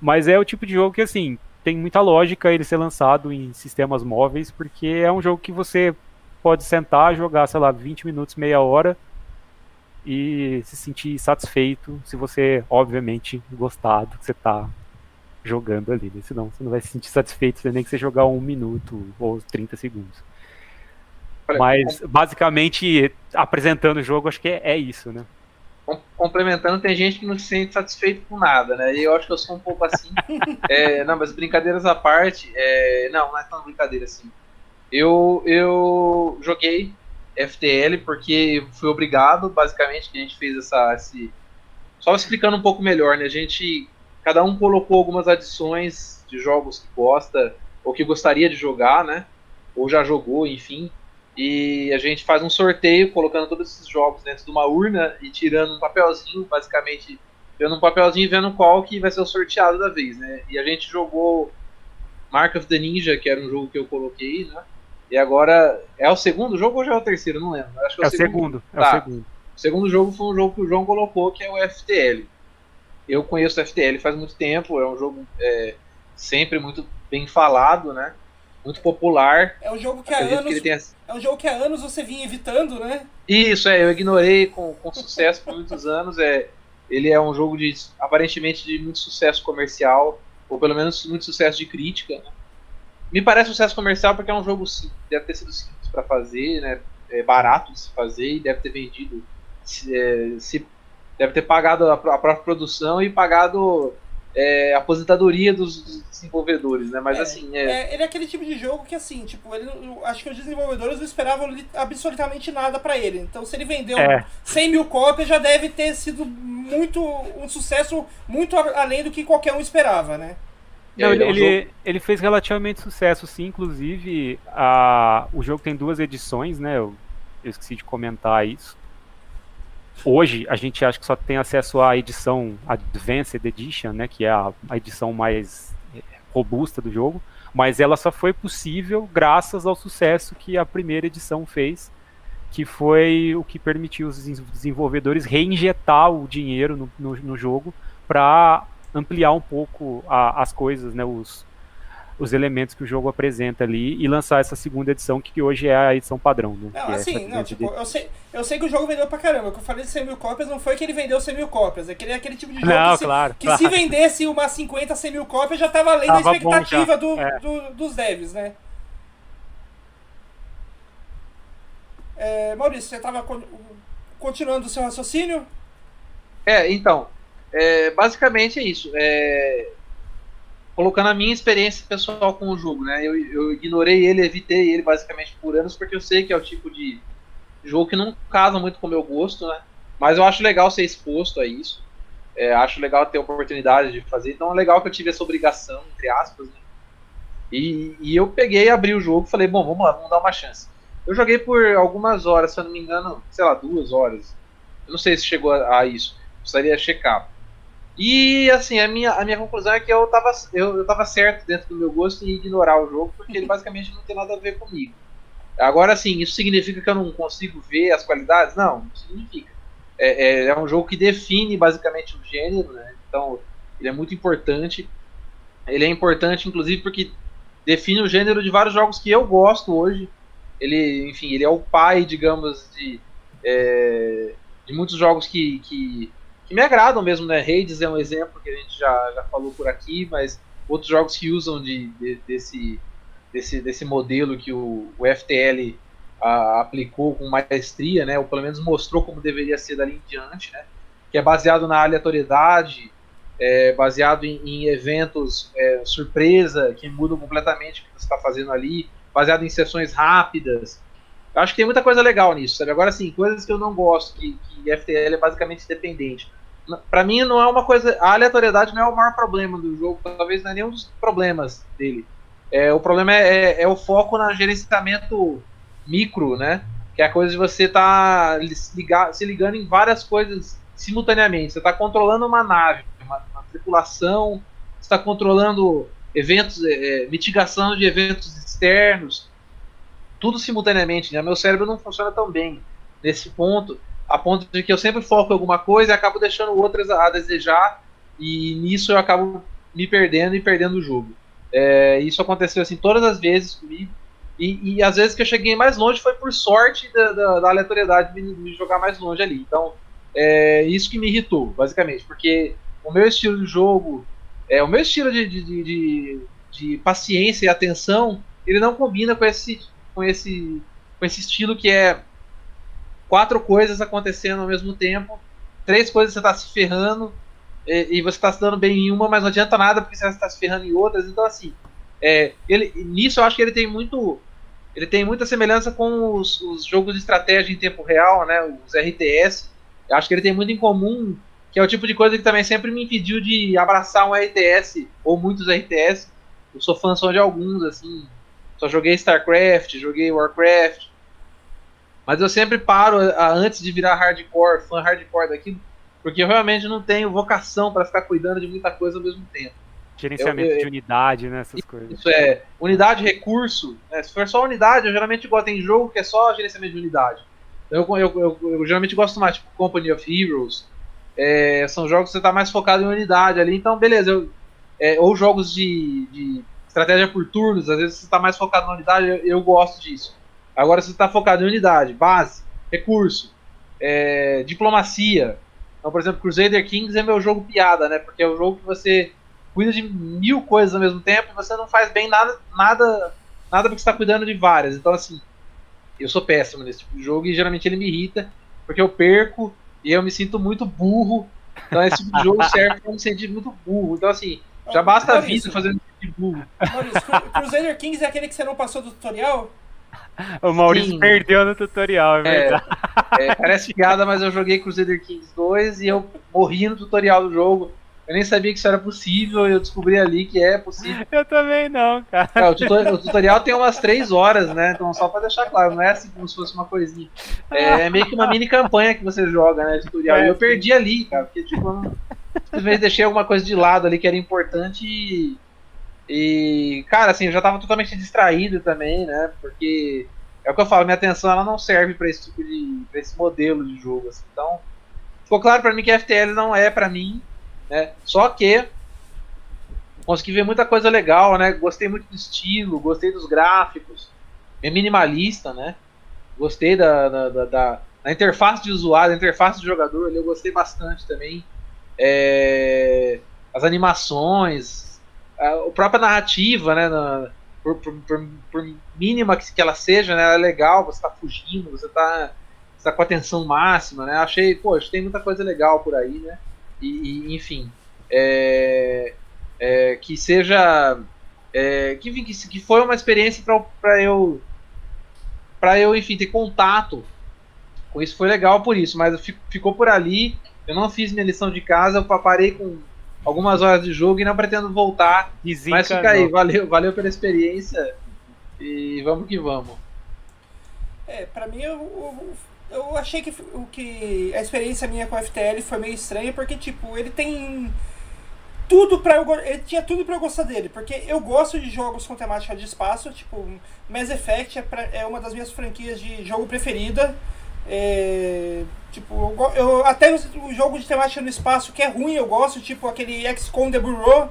Mas é o tipo de jogo que assim tem muita lógica ele ser lançado em sistemas móveis, porque é um jogo que você pode sentar, jogar, sei lá, 20 minutos, meia hora e se sentir satisfeito se você, obviamente, gostar do que você está jogando ali. Né? Senão você não vai se sentir satisfeito nem que você jogar um minuto ou 30 segundos. Mas, basicamente, apresentando o jogo, acho que é, é isso, né? Complementando, tem gente que não se sente satisfeito com nada, né? E eu acho que eu sou um pouco assim. <laughs> é, não, mas brincadeiras à parte, é, não, não é tão brincadeira assim. Eu, eu joguei FTL porque fui obrigado, basicamente, que a gente fez essa. Esse... Só explicando um pouco melhor, né? A gente. Cada um colocou algumas adições de jogos que gosta ou que gostaria de jogar, né? Ou já jogou, enfim. E a gente faz um sorteio colocando todos esses jogos dentro de uma urna e tirando um papelzinho, basicamente, tirando um papelzinho e vendo qual que vai ser o sorteado da vez, né? E a gente jogou Mark of the Ninja, que era um jogo que eu coloquei, né? E agora é o segundo jogo ou já é o terceiro? Não lembro. Acho que é, é o segundo. segundo. É tá. o segundo. O segundo jogo foi um jogo que o João colocou, que é o FTL. Eu conheço o FTL faz muito tempo, é um jogo é, sempre muito bem falado, né? Muito popular. É um jogo que há anos. Que tenha... É um jogo que há anos você vinha evitando, né? Isso, é, eu ignorei com, com sucesso por muitos anos. É, ele é um jogo de aparentemente de muito sucesso comercial, ou pelo menos muito sucesso de crítica. Né? Me parece sucesso comercial porque é um jogo simples, deve ter sido simples para fazer, né? É barato de se fazer e deve ter vendido. Se, é, se deve ter pagado a, a própria produção e pagado é, aposentadoria dos, dos, desenvolvedores, né? Mas é, assim. É... é... ele é aquele tipo de jogo que, assim, tipo, ele, acho que os desenvolvedores não esperavam absolutamente nada para ele. Então, se ele vendeu é. 100 mil cópias, já deve ter sido muito. um sucesso muito além do que qualquer um esperava, né? Não, ele, ele, ele, fez relativamente sucesso, sim. Inclusive, a, o jogo tem duas edições, né? Eu, eu esqueci de comentar isso hoje a gente acha que só tem acesso à edição Advanced Edition, né, que é a, a edição mais eh, robusta do jogo, mas ela só foi possível graças ao sucesso que a primeira edição fez, que foi o que permitiu os desenvolvedores reinjetar o dinheiro no, no, no jogo para ampliar um pouco a, as coisas, né, os, os elementos que o jogo apresenta ali e lançar essa segunda edição, que hoje é a edição padrão, né? Não, é assim, não, tipo, de... eu, sei, eu sei que o jogo vendeu pra caramba. O que eu falei de 100 mil cópias não foi que ele vendeu 100 mil cópias, é aquele, aquele tipo de jogo não, que, claro, se, que claro. se vendesse umas 50, 100 mil cópias já tava além tava da expectativa do, é. do, dos devs, né? É, Maurício, você estava continuando o seu raciocínio? É, então, é, basicamente é isso. É, colocando a minha experiência pessoal com o jogo, né? Eu, eu ignorei ele, evitei ele basicamente por anos, porque eu sei que é o tipo de jogo que não casa muito com o meu gosto, né? Mas eu acho legal ser exposto a isso. É, acho legal ter a oportunidade de fazer. Então é legal que eu tive essa obrigação, entre aspas, né? E, e eu peguei, abri o jogo falei, bom, vamos lá, vamos dar uma chance. Eu joguei por algumas horas, se eu não me engano, sei lá, duas horas. Eu não sei se chegou a, a isso. Precisaria checar. E assim, a minha, a minha conclusão é que eu tava, eu, eu tava certo dentro do meu gosto em ignorar o jogo, porque ele <laughs> basicamente não tem nada a ver comigo. Agora sim, isso significa que eu não consigo ver as qualidades? Não, não significa. É, é, é um jogo que define basicamente o gênero, né? Então ele é muito importante. Ele é importante, inclusive, porque define o gênero de vários jogos que eu gosto hoje. Ele, enfim, ele é o pai, digamos, de, é, de muitos jogos que, que que me agradam mesmo, né? Hades é um exemplo que a gente já, já falou por aqui, mas outros jogos que usam de, de desse, desse, desse modelo que o, o FTL a, aplicou com maestria, né? Ou pelo menos mostrou como deveria ser dali em diante, né? Que é baseado na aleatoriedade, é, baseado em, em eventos é, surpresa que mudam completamente o que você está fazendo ali, baseado em sessões rápidas. Eu acho que tem muita coisa legal nisso, sabe? Agora, sim, coisas que eu não gosto, que, que FTL é basicamente dependente. Para mim, não é uma coisa. A aleatoriedade não é o maior problema do jogo, talvez não é nenhum dos problemas dele. É, o problema é, é, é o foco no gerenciamento micro, né? Que é a coisa de você tá se ligando em várias coisas simultaneamente. Você está controlando uma nave, uma, uma tripulação, está controlando eventos, é, é, mitigação de eventos externos, tudo simultaneamente. Né? Meu cérebro não funciona tão bem nesse ponto, a ponto de que eu sempre foco em alguma coisa e acabo deixando outras a desejar, e nisso eu acabo me perdendo e perdendo o jogo. É, isso aconteceu assim todas as vezes comigo. E, e às vezes que eu cheguei mais longe foi por sorte da, da, da aleatoriedade de me, jogar mais longe ali. Então, é isso que me irritou, basicamente, porque o meu estilo de jogo, é, o meu estilo de, de, de, de, paciência e atenção, ele não combina com esse, com esse, com esse estilo que é quatro coisas acontecendo ao mesmo tempo, três coisas você está se ferrando e, e você está se dando bem em uma, mas não adianta nada porque você está se ferrando em outras. Então, assim, é, ele, nisso eu acho que ele tem muito ele tem muita semelhança com os, os, jogos de estratégia em tempo real, né, os RTS. Eu acho que ele tem muito em comum, que é o tipo de coisa que também sempre me impediu de abraçar um RTS ou muitos RTS. Eu sou fã só de alguns, assim. Só joguei StarCraft, joguei Warcraft. Mas eu sempre paro a, antes de virar hardcore, fã hardcore daquilo, porque eu realmente não tenho vocação para ficar cuidando de muita coisa ao mesmo tempo. Gerenciamento eu, eu, de unidade, né? Essas coisas. Isso é. Unidade, recurso. Né? Se for só unidade, eu geralmente gosto em jogo que é só gerenciamento de unidade. Eu, eu, eu geralmente gosto mais, tipo Company of Heroes. É, são jogos que você está mais focado em unidade ali. Então, beleza. É, ou jogos de, de, estratégia por turnos, às vezes você está mais focado na unidade, eu, eu gosto disso. Agora, se você está focado em unidade, base, recurso, é, diplomacia. Então, por exemplo, Crusader Kings é meu jogo piada, né? Porque é o jogo que você cuida de mil coisas ao mesmo tempo, você não faz bem nada, nada, nada porque está cuidando de várias. Então, assim, eu sou péssimo nesse tipo de jogo e geralmente ele me irrita, porque eu perco e eu me sinto muito burro. Então, esse tipo de jogo <laughs> serve para me sentir muito burro. Então, assim, já basta a vida fazendo tipo de burro. Maurício, Crusader Kings é aquele que você não passou do tutorial? <laughs> O Maurício Sim. perdeu no tutorial, é, é verdade. É, parece piada, mas eu joguei Crusader Kings 2 e eu morri no tutorial do jogo. Eu nem sabia que isso era possível e eu descobri ali que é possível. Eu também não, cara. É, o, tutorial, o, tutorial tem umas três horas, né? Então, só pra deixar claro, não é assim como se fosse uma coisinha. É, é meio que uma mini campanha que você joga, né? Tutorial. É, e eu perdi ali, cara, porque, tipo, eu simplesmente deixei alguma coisa de lado ali que era importante e. E, cara, assim, eu já tava totalmente distraído também, né? Porque é o que eu falo, minha atenção ela não serve para esse tipo de. pra esse modelo de jogo, assim. Então, ficou claro para mim que FTL não é para mim. Né? Só que consegui ver muita coisa legal, né? Gostei muito do estilo, gostei dos gráficos, é minimalista, né? Gostei da, da, da, da, da interface de usuário, da interface de jogador, eu gostei bastante também. É, as animações, a, própria narrativa, né? Na, por, por, por, por, mínima que, que ela seja, né? Ela é legal, você está fugindo, você está tá com atenção máxima, né? Achei, poxa, tem muita coisa legal por aí, né? e, e enfim, é, é, que seja, é, que, que, que foi uma experiência para eu, para eu, enfim, ter contato com isso foi legal por isso, mas ficou por ali. Eu não fiz minha lição de casa, eu parei com algumas horas de jogo e não pretendo voltar. Desencanou. Mas fica aí, valeu, valeu pela experiência e vamos que vamos. É, pra mim eu, eu achei que, que a experiência minha com o FTL foi meio estranha, porque, tipo, ele tem tudo para eu ele tinha tudo para eu gostar dele, porque eu gosto de jogos com temática de espaço, tipo, Mass Effect é, pra, é uma das minhas franquias de jogo preferida. É, tipo, eu, eu, até o jogo de temática no espaço que é ruim, eu gosto, tipo aquele XCOM The Bureau,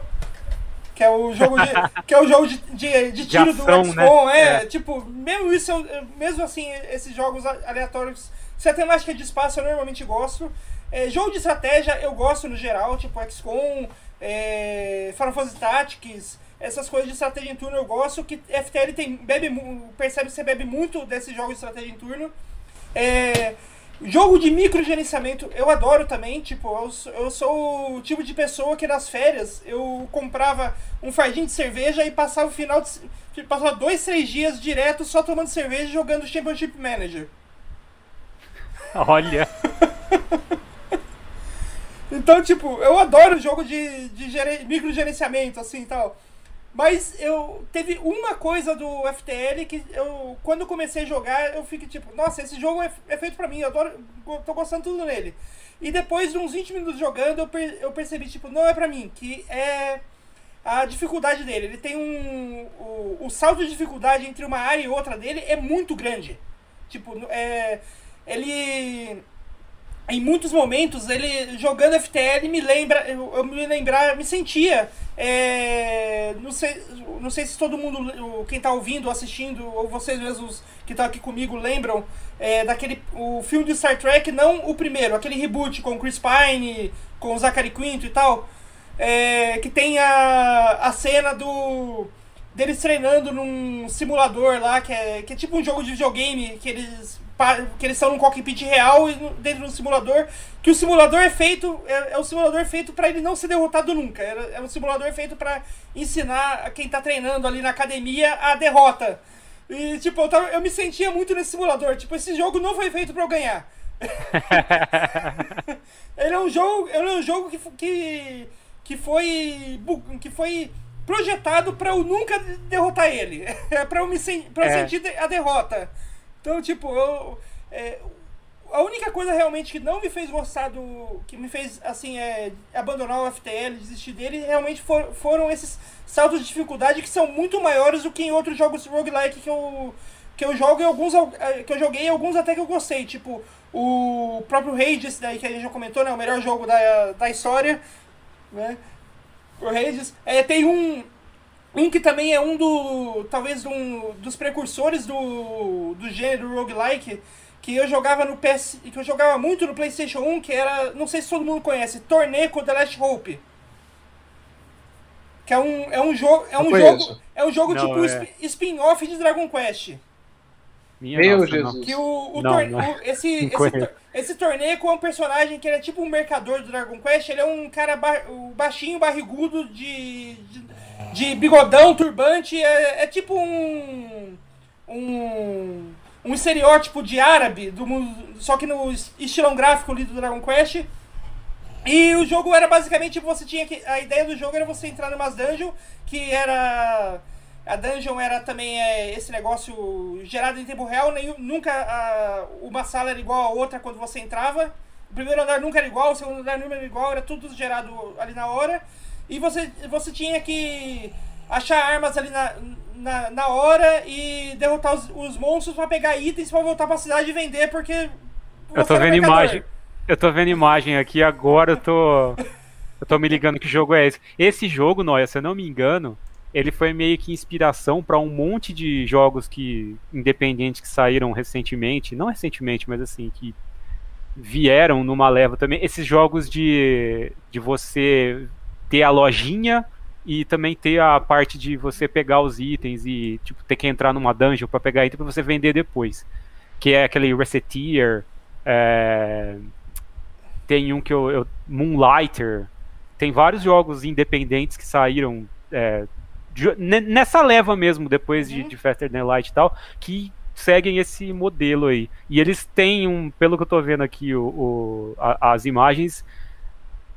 que é o jogo de, <laughs> que é o jogo de, de, de tiro de ação, do XCOM, né? é, é, tipo, mesmo isso, mesmo assim, esses jogos aleatórios Se a temática é de espaço, eu normalmente gosto. É, jogo de estratégia eu gosto no geral, tipo XCOM, é, Final Fantasy Tactics, essas coisas de estratégia em turno eu gosto. Que FTL tem, bebe, percebe que você bebe muito desses jogos de estratégia em turno. É, jogo de microgerenciamento eu adoro também. Tipo, eu, eu sou o tipo de pessoa que nas férias eu comprava um fardinho de cerveja e passava o final de, passava dois, três dias direto só tomando cerveja e jogando Championship Manager. Olha! <laughs> então, tipo, eu adoro jogo de, de microgerenciamento, assim tal. Mas eu teve uma coisa do FTL que eu quando comecei a jogar, eu fiquei tipo, nossa, esse jogo é, é feito para mim, eu adoro, tô gostando tudo nele. E depois de uns 20 minutos jogando, eu, per, eu percebi tipo, não é para mim, que é a dificuldade dele. Ele tem um o, o salto de dificuldade entre uma área e outra dele é muito grande. Tipo, é ele em muitos momentos ele jogando FTL me lembra eu, eu me lembrar me sentia é, não sei não sei se todo mundo quem está ouvindo assistindo ou vocês mesmos que estão aqui comigo lembram é, daquele o filme de Star Trek não o primeiro aquele reboot com Chris Pine com Zachary Quinto e tal é, que tem a, a cena do deles treinando num simulador lá que é, que é tipo um jogo de videogame que eles que eles estão num cockpit real dentro do simulador, que o simulador é feito é, é um simulador feito para ele não ser derrotado nunca. É, é um simulador feito para ensinar quem tá treinando ali na academia a derrota. E tipo, eu, tava, eu me sentia muito nesse simulador, tipo, esse jogo não foi feito para eu ganhar. <laughs> ele é um jogo, ele é um jogo que que, que foi que foi projetado para eu nunca derrotar ele. <laughs> É para eu me pra eu é. sentir a derrota. Então, tipo, eu. É, a única coisa realmente que não me fez gostar do. que me fez, assim, é, abandonar o FTL, desistir dele, realmente for, foram esses saltos de dificuldade que são muito maiores do que em outros jogos roguelike que eu, que eu jogo e alguns é, que eu joguei alguns até que eu gostei. Tipo, o próprio Hades, daí que a gente já comentou, né? O melhor jogo da, da história. Né? O Hades. É, tem um um que também é um do. talvez um dos precursores do, do gênero roguelike, que eu jogava no PS. que eu jogava muito no Playstation 1, que era. não sei se todo mundo conhece, Torneco The Last Hope. Que é um, é um jogo. É um jogo. É um jogo não, tipo é... spin-off de Dragon Quest. Minha Meu nossa, Jesus. Que o, o, não, não. o esse, esse, esse Torneco é um personagem que ele é tipo um mercador do Dragon Quest. Ele é um cara ba baixinho, barrigudo, de, de de bigodão, turbante, é, é tipo um, um. um estereótipo de árabe, do, só que no estilão gráfico ali do Dragon Quest. E o jogo era basicamente você tinha que. A ideia do jogo era você entrar numas dungeons, que era. A dungeon era também é, esse negócio gerado em tempo real, nem, nunca a, uma sala era igual a outra quando você entrava. O primeiro andar nunca era igual, o segundo andar nunca era igual, era tudo gerado ali na hora. E você, você tinha que achar armas ali na, na, na hora e derrotar os, os monstros para pegar itens para voltar pra cidade e vender, porque. Eu tô vendo imagem. Eu tô vendo imagem aqui agora, eu tô. eu tô me ligando que jogo é esse. Esse jogo, Noia, se eu não me engano, ele foi meio que inspiração para um monte de jogos que independentes que saíram recentemente, não recentemente, mas assim, que vieram numa leva também. Esses jogos de, de você ter a lojinha e também ter a parte de você pegar os itens e tipo ter que entrar numa dungeon para pegar item para você vender depois, que é aquele Reseteer, é... tem um que eu, eu, Moonlighter, tem vários jogos independentes que saíram é, nessa leva mesmo depois de, uhum. de Faster Than Light e tal, que seguem esse modelo aí. E eles têm um, pelo que eu tô vendo aqui, o, o a, as imagens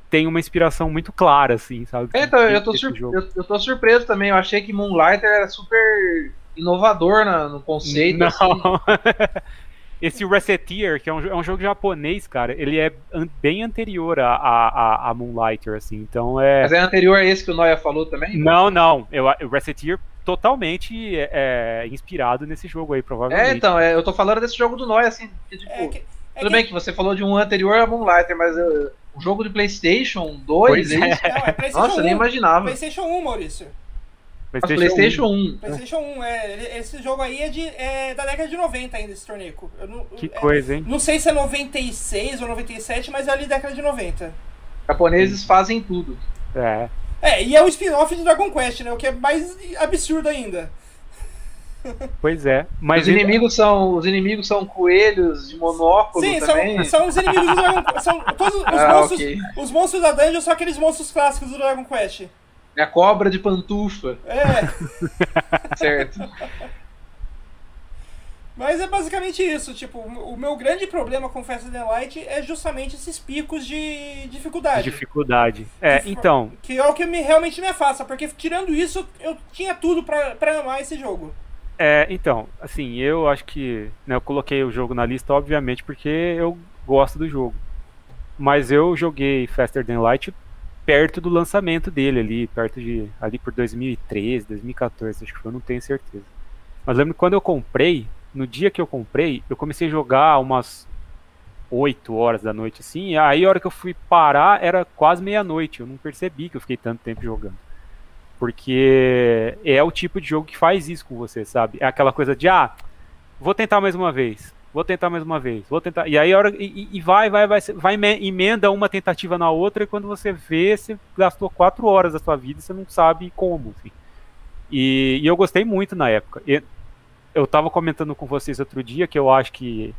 tem uma inspiração muito clara, assim, sabe? É, então, eu tô, eu, eu, tô surpreso também. Eu achei que Moonlighter era super inovador na, no conceito. Não. Assim. <laughs> Esse Reseteer, que é um, é um, jogo japonês, cara, ele é an bem anterior a, a, a, Moonlighter, assim, então é... Mas é anterior a esse que o Noia falou também? Não, não, eu, o Reseteer totalmente é, é, inspirado nesse jogo aí, provavelmente. É, então, é, eu tô falando desse jogo do Noia, assim, que, tipo... É que, é tudo que... bem que você falou de um anterior a Moonlighter, mas... Eu, um jogo de PlayStation 2? É. Não, é <laughs> PlayStation Nossa, 1. nem imaginava. PlayStation 1, Maurício. PlayStation, PlayStation 1. PlayStation 1, é. Esse jogo aí é, de, é da década de 90 ainda, esse torneio. Não, que é, coisa, hein? Não sei se é 96 ou 97, mas é ali década de 90. Os japoneses fazem tudo. É. É, e é o spin-off de Dragon Quest, né? O que é mais absurdo ainda. Pois é, mas os inimigos são os inimigos são coelhos de monóculo Sim, também. São, são os inimigos do Dragon <laughs> Quest. São todos os, ah, monstros, okay. os monstros da dungeon são aqueles monstros clássicos do Dragon Quest. É a cobra de pantufa. É. <laughs> certo. Mas é basicamente isso. Tipo, o meu grande problema com Fast and Light é justamente esses picos de dificuldade. Dificuldade. É, que, então. Que é o que me, realmente me afasta, porque tirando isso, eu tinha tudo para amar esse jogo. É, então, assim, eu acho que. Né, eu coloquei o jogo na lista, obviamente, porque eu gosto do jogo. Mas eu joguei Faster Than Light perto do lançamento dele ali, perto de. ali por 2013, 2014, acho que foi, eu não tenho certeza. Mas lembro que quando eu comprei, no dia que eu comprei, eu comecei a jogar umas 8 horas da noite assim, e aí a hora que eu fui parar era quase meia-noite, eu não percebi que eu fiquei tanto tempo jogando. Porque é o tipo de jogo que faz isso com você, sabe? É aquela coisa de, ah, vou tentar mais uma vez, vou tentar mais uma vez, vou tentar. E aí a hora. E, e vai, vai, vai, vai, emenda uma tentativa na outra, e quando você vê, você gastou quatro horas da sua vida e você não sabe como. Assim. E, e eu gostei muito na época. E eu tava comentando com vocês outro dia que eu acho que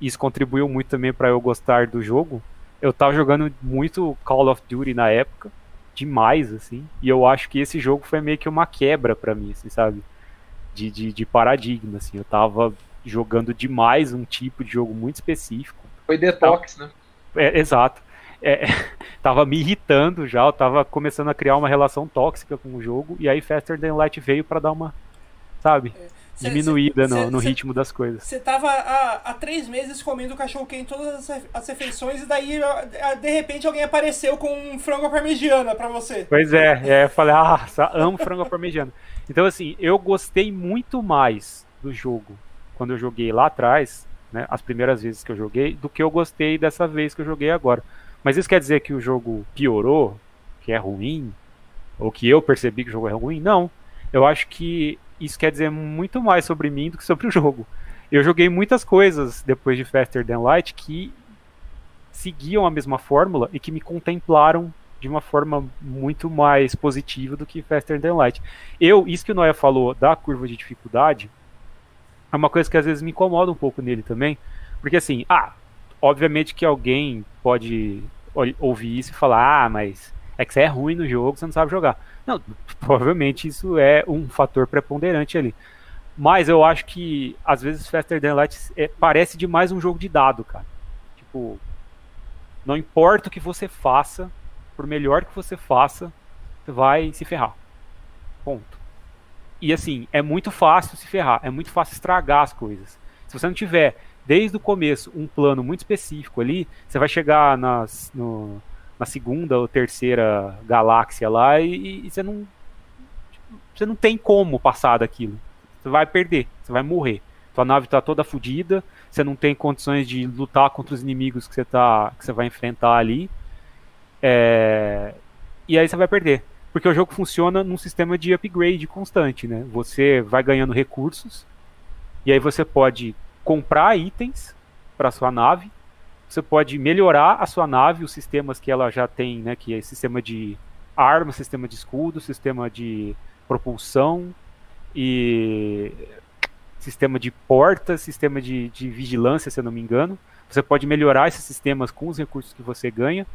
isso contribuiu muito também para eu gostar do jogo. Eu tava jogando muito Call of Duty na época demais, assim. E eu acho que esse jogo foi meio que uma quebra para mim, assim, sabe? De, de, de, paradigma, assim. Eu tava jogando demais um tipo de jogo muito específico. Foi detox, né? É, exato. É, <laughs> tava me irritando já, eu tava começando a criar uma relação tóxica com o jogo, e aí Faster Than Light veio para dar uma, sabe? É diminuída cê, no, no cê, ritmo das coisas. Você tava há, há três meses comendo cachorro quente todas as, as refeições e daí de repente alguém apareceu com um frango parmegiana para você. Pois é, é, eu falei, ah, amo frango <laughs> parmegiana. Então assim, eu gostei muito mais do jogo quando eu joguei lá atrás, né, as primeiras vezes que eu joguei, do que eu gostei dessa vez que eu joguei agora. Mas isso quer dizer que o jogo piorou, que é ruim, ou que eu percebi que o jogo é ruim? Não. Eu acho que isso quer dizer muito mais sobre mim do que sobre o jogo. Eu joguei muitas coisas depois de Faster Than Light que seguiam a mesma fórmula e que me contemplaram de uma forma muito mais positiva do que Faster Than Light. Eu, isso que o Noia falou da curva de dificuldade, é uma coisa que às vezes me incomoda um pouco nele também, porque assim, ah, obviamente que alguém pode ouvir isso e falar, ah, mas é que você é ruim no jogo, você não sabe jogar. Não, <laughs> provavelmente isso é um fator preponderante ali. Mas eu acho que às vezes Faster Than Light é, parece demais um jogo de dado, cara. Tipo, não importa o que você faça, por melhor que você faça, você vai se ferrar. Ponto. E assim, é muito fácil se ferrar, é muito fácil estragar as coisas. Se você não tiver desde o começo um plano muito específico ali, você vai chegar nas, no, na segunda ou terceira galáxia lá e, e você não você não tem como passar daquilo. Você vai perder, você vai morrer. Sua nave está toda fodida, você não tem condições de lutar contra os inimigos que você tá que você vai enfrentar ali. É... E aí você vai perder. Porque o jogo funciona num sistema de upgrade constante, né? Você vai ganhando recursos e aí você pode comprar itens para sua nave você pode melhorar a sua nave, os sistemas que ela já tem, né, que é sistema de arma, sistema de escudo, sistema de propulsão e sistema de porta, sistema de, de vigilância, se eu não me engano. Você pode melhorar esses sistemas com os recursos que você ganha.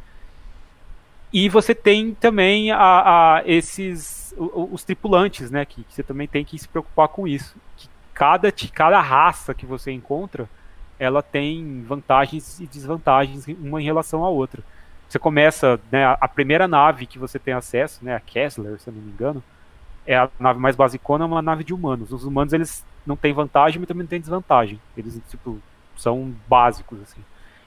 E você tem também a, a esses os, tripulantes, né? Que, que, você também tem que se preocupar com isso. Que cada, cada raça que você encontra ela tem vantagens e desvantagens uma em relação à outra. Você começa, né, a primeira nave que você tem acesso, né, a Kessler, se eu não me engano, é a nave mais basicona, é uma nave de humanos. Os humanos eles não têm vantagem, mas também não têm desvantagem. Eles tipo são básicos assim.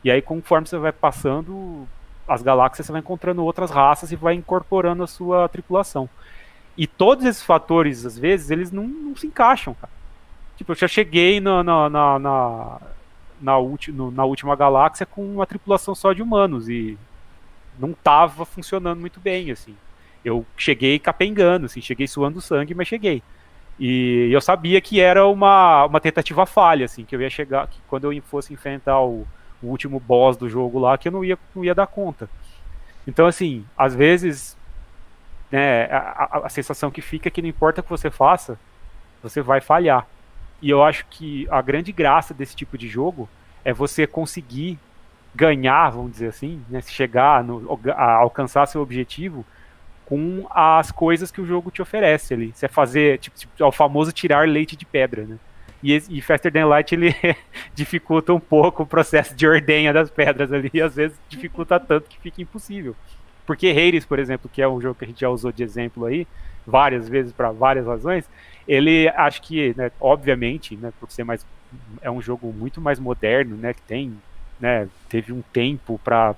E aí conforme você vai passando as galáxias, você vai encontrando outras raças e vai incorporando a sua tripulação. E todos esses fatores, às vezes, eles não, não se encaixam, cara. Tipo, eu já cheguei na, na, na na, no, na última galáxia com uma tripulação só de humanos e não estava funcionando muito bem, assim. Eu cheguei capengando, assim, cheguei suando sangue, mas cheguei. E eu sabia que era uma, uma tentativa falha, assim, que eu ia chegar, que quando eu fosse enfrentar o, o último boss do jogo lá, que eu não ia, não ia dar conta. Então, assim, às vezes, né, a, a, a sensação que fica é que não importa o que você faça, você vai falhar. E eu acho que a grande graça desse tipo de jogo é você conseguir ganhar, vamos dizer assim, né, chegar no, a alcançar seu objetivo com as coisas que o jogo te oferece ali. Você é fazer, tipo, tipo, o famoso tirar leite de pedra, né? E, e Faster Than Light ele <laughs> dificulta um pouco o processo de ordenha das pedras ali, e às vezes dificulta <laughs> tanto que fica impossível. Porque Hades, por exemplo, que é um jogo que a gente já usou de exemplo aí, várias vezes para várias razões, ele acho que, né, obviamente, né, por ser mais é um jogo muito mais moderno, né, que tem, né, teve um tempo para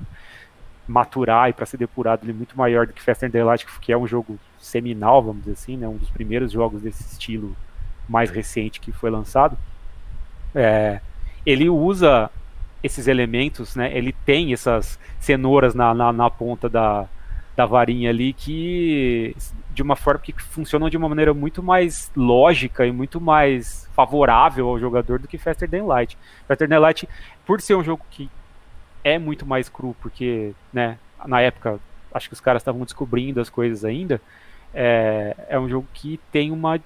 maturar e para ser depurado ele é muito maior do que Faster Than Light, que é um jogo seminal, vamos dizer assim, né, um dos primeiros jogos desse estilo mais recente que foi lançado. É, ele usa esses elementos, né, ele tem essas cenouras na, na, na ponta da, da varinha ali que de uma forma que funcionam de uma maneira muito mais lógica e muito mais favorável ao jogador do que Faster Than Light. Faster Than Light, por ser um jogo que é muito mais cru, porque, né, na época, acho que os caras estavam descobrindo as coisas ainda, é, é um jogo que tem uma...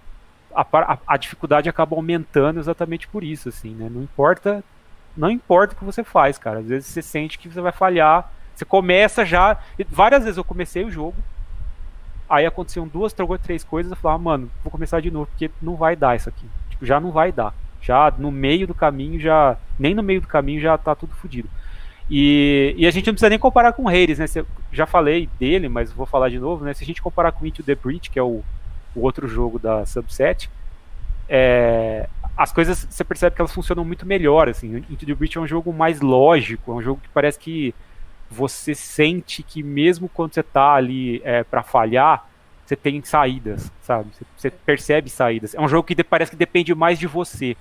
A, a, a, dificuldade acaba aumentando exatamente por isso, assim, né, não importa não importa o que você faz, cara, às vezes você sente que você vai falhar, você começa já, várias vezes eu comecei o jogo, Aí aconteciam duas, três coisas, eu falava, mano, vou começar de novo, porque não vai dar isso aqui. Tipo, já não vai dar. Já no meio do caminho, já. Nem no meio do caminho já tá tudo fodido. E, e, a gente não precisa nem comparar com o Hades, né? já falei dele, mas vou falar de novo, né? Se a gente comparar com Into the Breach, que é o, o outro jogo da Subset, é, as coisas você percebe que elas funcionam muito melhor, assim. Into the Breach é um jogo mais lógico, é um jogo que parece que você sente que mesmo quando você está ali é, para falhar, você tem saídas, sabe? Você, você, percebe saídas. É um jogo que de, parece que depende mais de você.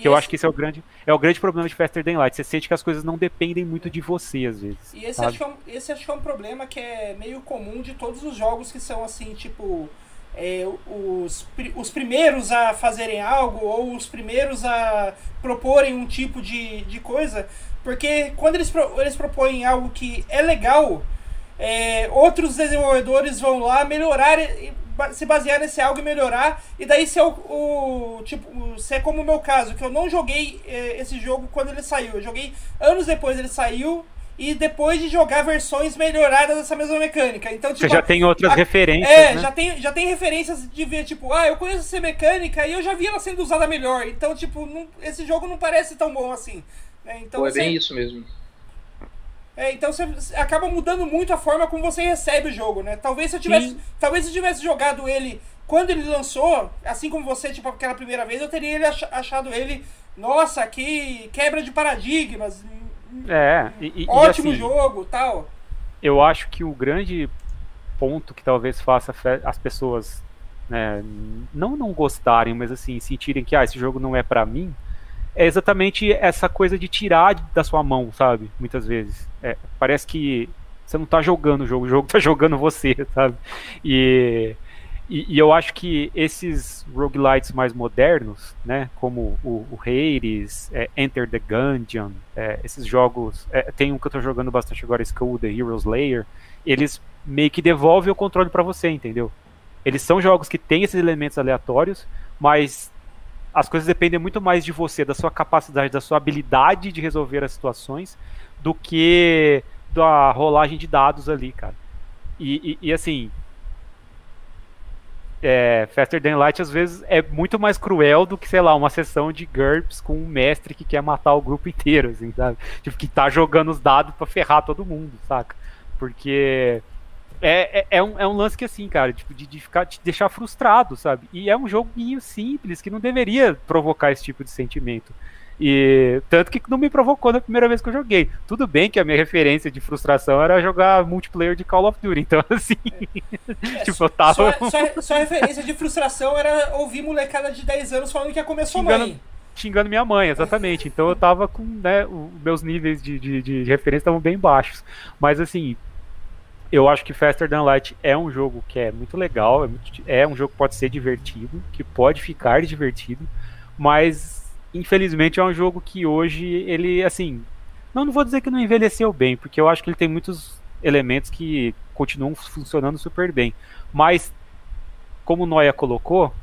que eu acho que esse é o grande é o grande problema de Faster Than Light. Você sente que as coisas não dependem muito de você às vezes. E esse acho, que é um, esse acho que é um problema que é meio comum de todos os jogos que são assim, tipo é, os, os primeiros a fazerem algo ou os primeiros a proporem um tipo de, de coisa porque quando eles, eles propõem algo que é legal, é, outros desenvolvedores vão lá melhorar, se basear nesse algo e melhorar. E daí se é o, o tipo, se é como o meu caso, que eu não joguei é, esse jogo quando ele saiu. Eu joguei anos depois ele saiu e depois de jogar versões melhoradas dessa mesma mecânica. Então, tipo, Você já tem outras a, referências. É, né? já, tem, já tem referências de ver, tipo, ah, eu conheço essa mecânica e eu já vi ela sendo usada melhor. Então, tipo, não, esse jogo não parece tão bom assim. É, então Pô, é você... bem isso mesmo. É, então você acaba mudando muito a forma como você recebe o jogo, né? Talvez se eu tivesse, talvez se eu tivesse jogado ele quando ele lançou, assim como você, tipo, aquela primeira vez, eu teria achado ele, nossa, que quebra de paradigmas. É, e, ótimo e assim, jogo, tal. Eu acho que o grande ponto que talvez faça as pessoas né, não não gostarem, mas assim, sentirem que ah, esse jogo não é para mim, é exatamente essa coisa de tirar da sua mão, sabe? Muitas vezes. É, parece que você não tá jogando o jogo, o jogo tá jogando você, <laughs> sabe? E, e, e eu acho que esses roguelites mais modernos, né? Como o, o Hades, é, Enter the Gungeon, é, esses jogos. É, tem um que eu tô jogando bastante agora, Skull the Heroes Layer. Eles meio que devolvem o controle para você, entendeu? Eles são jogos que têm esses elementos aleatórios, mas as coisas dependem muito mais de você, da sua capacidade, da sua habilidade de resolver as situações, do que da rolagem de dados ali, cara. E, e, e assim, é, Faster Than Light às vezes é muito mais cruel do que, sei lá, uma sessão de GURPS com um mestre que quer matar o grupo <laughs> inteiro, assim, sabe? Tipo, que tá jogando os dados para ferrar todo mundo, saca? Porque é, é, é, um, é um lance que assim, cara, tipo, de, de ficar, te deixar frustrado, sabe? E é um joguinho simples que não deveria provocar esse tipo de sentimento. E tanto que não me provocou na primeira vez que eu joguei. Tudo bem que a minha referência de frustração era jogar multiplayer de Call of Duty, então <laughs> assim. É, tipo, eu tava. Sua, sua, sua, referência de frustração era ouvir molecada de 10 anos falando que ia comer sua xingando, mãe. Xingando minha mãe, exatamente. Então eu tava com, né, os meus níveis de, de, de referência estavam bem baixos. Mas assim, eu acho que Faster Than Light é um jogo que é muito legal, é, muito, é um jogo que pode ser divertido, que pode ficar divertido, mas infelizmente é um jogo que hoje ele, assim, não, não vou dizer que não envelheceu bem, porque eu acho que ele tem muitos elementos que continuam funcionando super bem, mas como Noia colocou,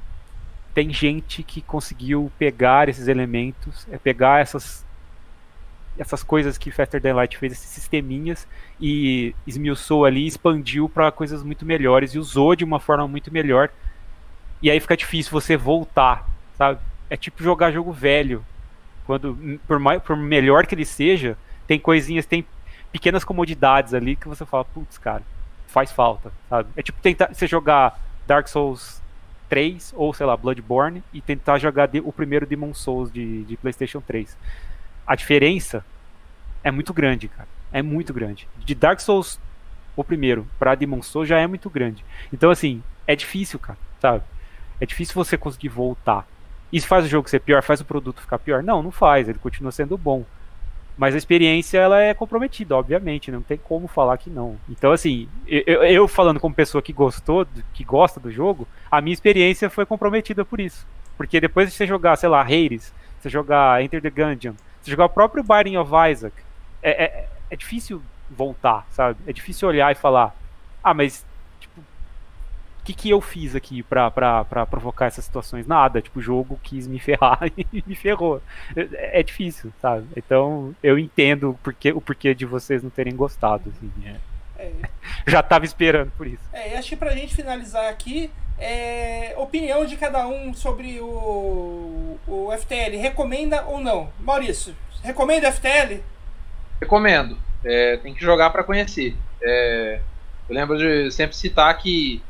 tem gente que conseguiu pegar esses elementos, é pegar essas essas coisas que Faster Than Light fez, esses sisteminhas, e esmiuçou ali, expandiu para coisas muito melhores e usou de uma forma muito melhor. E aí fica difícil você voltar, sabe? É tipo jogar jogo velho. Quando, por, mais, por melhor que ele seja, tem coisinhas, tem pequenas comodidades ali que você fala, putz, cara, faz falta, sabe? É tipo tentar você jogar Dark Souls 3 ou, sei lá, Bloodborne e tentar jogar o primeiro Demon Souls de, de PlayStation 3 a diferença é muito grande, cara. É muito grande. De Dark Souls, o primeiro, pra Demon Souls já é muito grande. Então, assim, é difícil, cara, sabe? É difícil você conseguir voltar. Isso faz o jogo ser pior? Faz o produto ficar pior? Não, não faz. Ele continua sendo bom. Mas a experiência, ela é comprometida, obviamente. Não tem como falar que não. Então, assim, eu, eu falando como pessoa que gostou, que gosta do jogo, a minha experiência foi comprometida por isso. Porque depois de você jogar, sei lá, Hades, você jogar Enter the Gungeon, você jogar o próprio Binding of Isaac, é, é, é, difícil voltar, sabe? É difícil olhar e falar, ah, mas, que, que eu fiz aqui pra, pra, pra provocar essas situações? Nada, tipo, o jogo quis me <laughs> ferrar e me ferrou. É, é, difícil, sabe? Então, eu entendo o porquê, o porquê de vocês não terem gostado, assim, é. É. <laughs> Já tava esperando por isso. É, acho que pra gente finalizar aqui, é, opinião de cada um sobre o, o FTL. Recomenda ou não? Maurício, recomenda o FTL? Recomendo. É, tem que jogar para conhecer. É, eu lembro de sempre citar que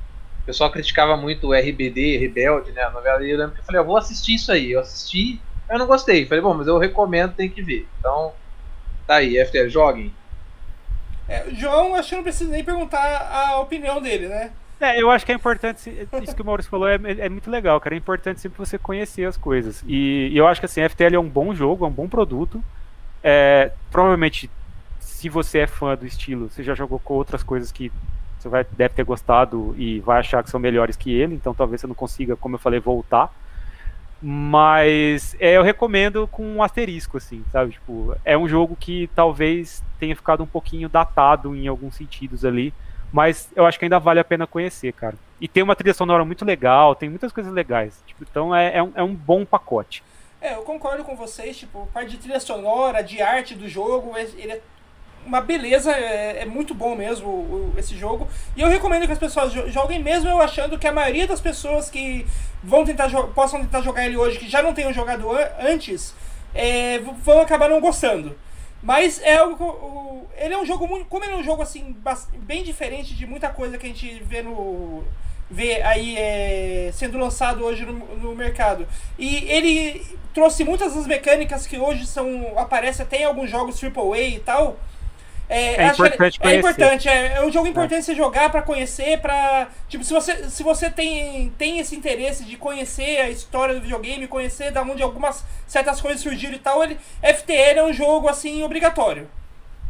o pessoal criticava muito o RBD, Rebelde, né? A novela. E eu lembro que eu falei, eu vou assistir isso aí. Eu assisti, eu não gostei. Falei, bom, mas eu recomendo, tem que ver. Então, tá aí, FTL, joguem. É, o João, acho que não precisa nem perguntar a opinião dele, né? É, eu acho que é importante, isso que o Maurício falou é, é, muito legal, cara. É importante sempre você conhecer as coisas. E, e eu acho que assim, FTL é um bom jogo, é um bom produto. É, provavelmente, se você é fã do estilo, você já jogou com outras coisas que você vai, deve ter gostado e vai achar que são melhores que ele, então talvez você não consiga, como eu falei, voltar. Mas é, eu recomendo com um asterisco, assim, sabe? Tipo, é um jogo que talvez tenha ficado um pouquinho datado em alguns sentidos ali mas eu acho que ainda vale a pena conhecer, cara. E tem uma trilha sonora muito legal, tem muitas coisas legais. Tipo, então é, é, um, é um bom pacote. É, eu concordo com vocês, tipo, parte de trilha sonora, de arte do jogo, ele é uma beleza, é, é muito bom mesmo o, o, esse jogo. E eu recomendo que as pessoas joguem, mesmo eu achando que a maioria das pessoas que vão tentar possam tentar jogar ele hoje, que já não tenham jogado antes, é, vão acabar não gostando. Mas é o, ele é um jogo muito, como ele é um jogo assim bem diferente de muita coisa que a gente vê no vê aí é, sendo lançado hoje no, no, mercado. E ele trouxe muitas das mecânicas que hoje são aparecem até em alguns jogos AAA e tal. É, é importante é, é, importante, é, é, um jogo importante é. você jogar para conhecer, para tipo se você se você tem tem esse interesse de conhecer a história do videogame, conhecer da onde algumas certas coisas surgiram e tal, ele FTL é um jogo assim obrigatório.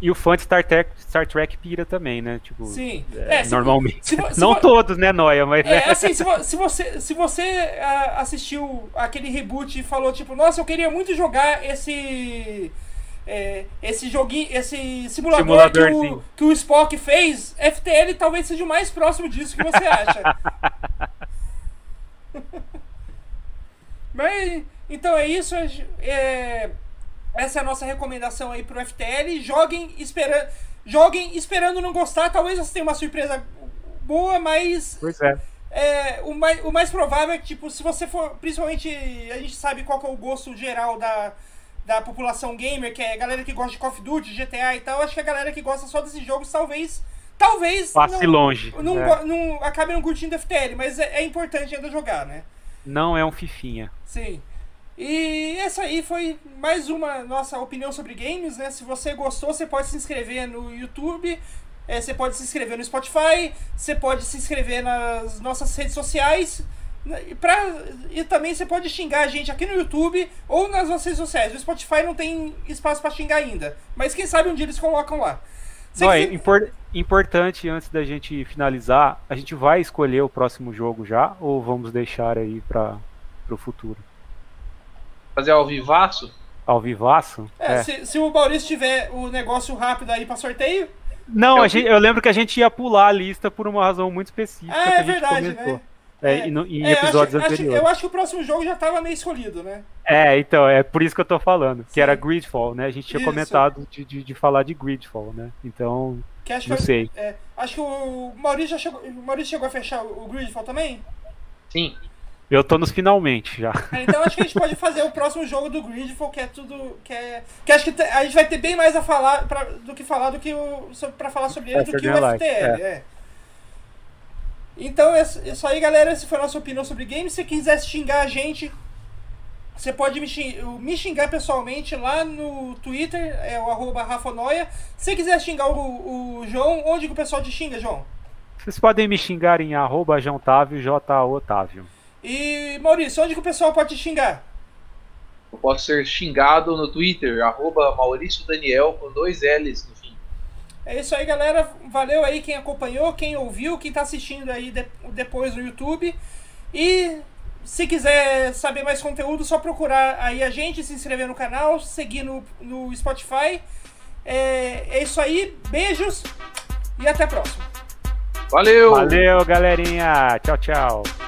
E o fã de Star Trek, Star Trek pira também, né? Tipo, Sim. É, normalmente. Se, se, <laughs> Não todos, né, Noia? Mas é, é. assim, se, se, você, se você uh, assistiu aquele reboot e falou, tipo, nossa, eu queria muito jogar esse é, esse joguinho, esse simulador que o, que o, Spock fez, FTL talvez seja o mais próximo disso que você acha. <laughs> Mas então é isso. É, essa é a nossa recomendação aí pro FTL. Joguem esperando, joguem esperando não gostar. Talvez você tenha uma surpresa boa, mas pois é. É, o, mais, o mais provável é que, tipo, se você for. Principalmente, a gente sabe qual é o gosto geral da, da população gamer, que é a galera que gosta de Call of Duty, GTA e tal, acho que a galera que gosta só desses jogos talvez. Talvez. Passe não, longe. Não, é. não, acabe não curtindo FTL, mas é, é, importante ainda jogar, né? Não é um fifinha. Sim. E essa aí foi mais uma nossa opinião sobre games, né? Se você gostou, você pode se inscrever no YouTube. É, você pode se inscrever no Spotify, você pode se inscrever nas nossas redes sociais. E, pra, e também você pode xingar a gente aqui no YouTube ou nas nossas redes sociais. O Spotify não tem espaço para xingar ainda. Mas quem sabe um dia eles colocam lá. Não, é impor, importante, antes da gente finalizar, a gente vai escolher o próximo jogo já ou vamos deixar aí para o futuro? Fazer ao vivaço? Ao vivaço? É, é. Se, se, o Maurício tiver o negócio rápido aí para sorteio. Não, eu, gente, eu lembro que a gente ia pular a lista por uma razão muito específica. Ah, é verdade, comentou. né? É, é, em, é, episódios acho, anteriores. Acho, eu acho que o próximo jogo já estava meio escolhido, né? É, então, é por isso que eu tô falando, Sim. que era Gridfall, né? A gente tinha isso. comentado de, de, de, falar de Gridfall, né? Então, que acho não que, sei. É, acho que o Maurício já chegou, o Maurício chegou a fechar o Gridfall também? Sim. Eu tô nos finalmente já. É, então acho que a gente pode fazer o próximo jogo do Gridfall, que é tudo. Que, é, que acho que a gente vai ter bem mais a falar pra, do que falar do que o. Pra falar sobre ele é, do que o FTL. É. Então é isso aí, galera. Essa foi a nossa opinião sobre games. Se quiser xingar a gente, você pode me xingar, me xingar, pessoalmente lá no Twitter, é o arroba Rafonoia. Se quiser xingar o, o, João, onde que o pessoal te xinga, João? Vocês podem me xingar em arroba Jontávio, J-Otávio. E Maurício, onde que o pessoal pode te xingar? Eu posso ser xingado no Twitter, arroba Maurício Daniel, com dois L's. É isso aí, galera. Valeu aí quem acompanhou, quem ouviu, quem tá assistindo aí de, depois no YouTube. E se quiser saber mais conteúdo, só procurar aí a gente, se inscrever no canal, seguir no, no Spotify. É, é isso aí, beijos e até a próxima. Valeu! Valeu, galerinha! Tchau, tchau!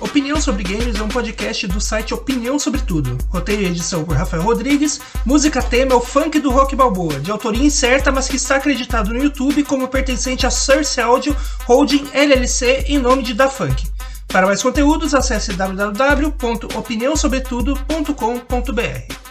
Opinião sobre Games é um podcast do site Opinião Sobre Tudo. Roteiro e edição por Rafael Rodrigues. Música tema é o funk do Rock Balboa, de autoria incerta, mas que está acreditado no YouTube como pertencente a Source Audio Holding LLC em nome de Da Funk. Para mais conteúdos, acesse www.opiniãosobretudo.com.br.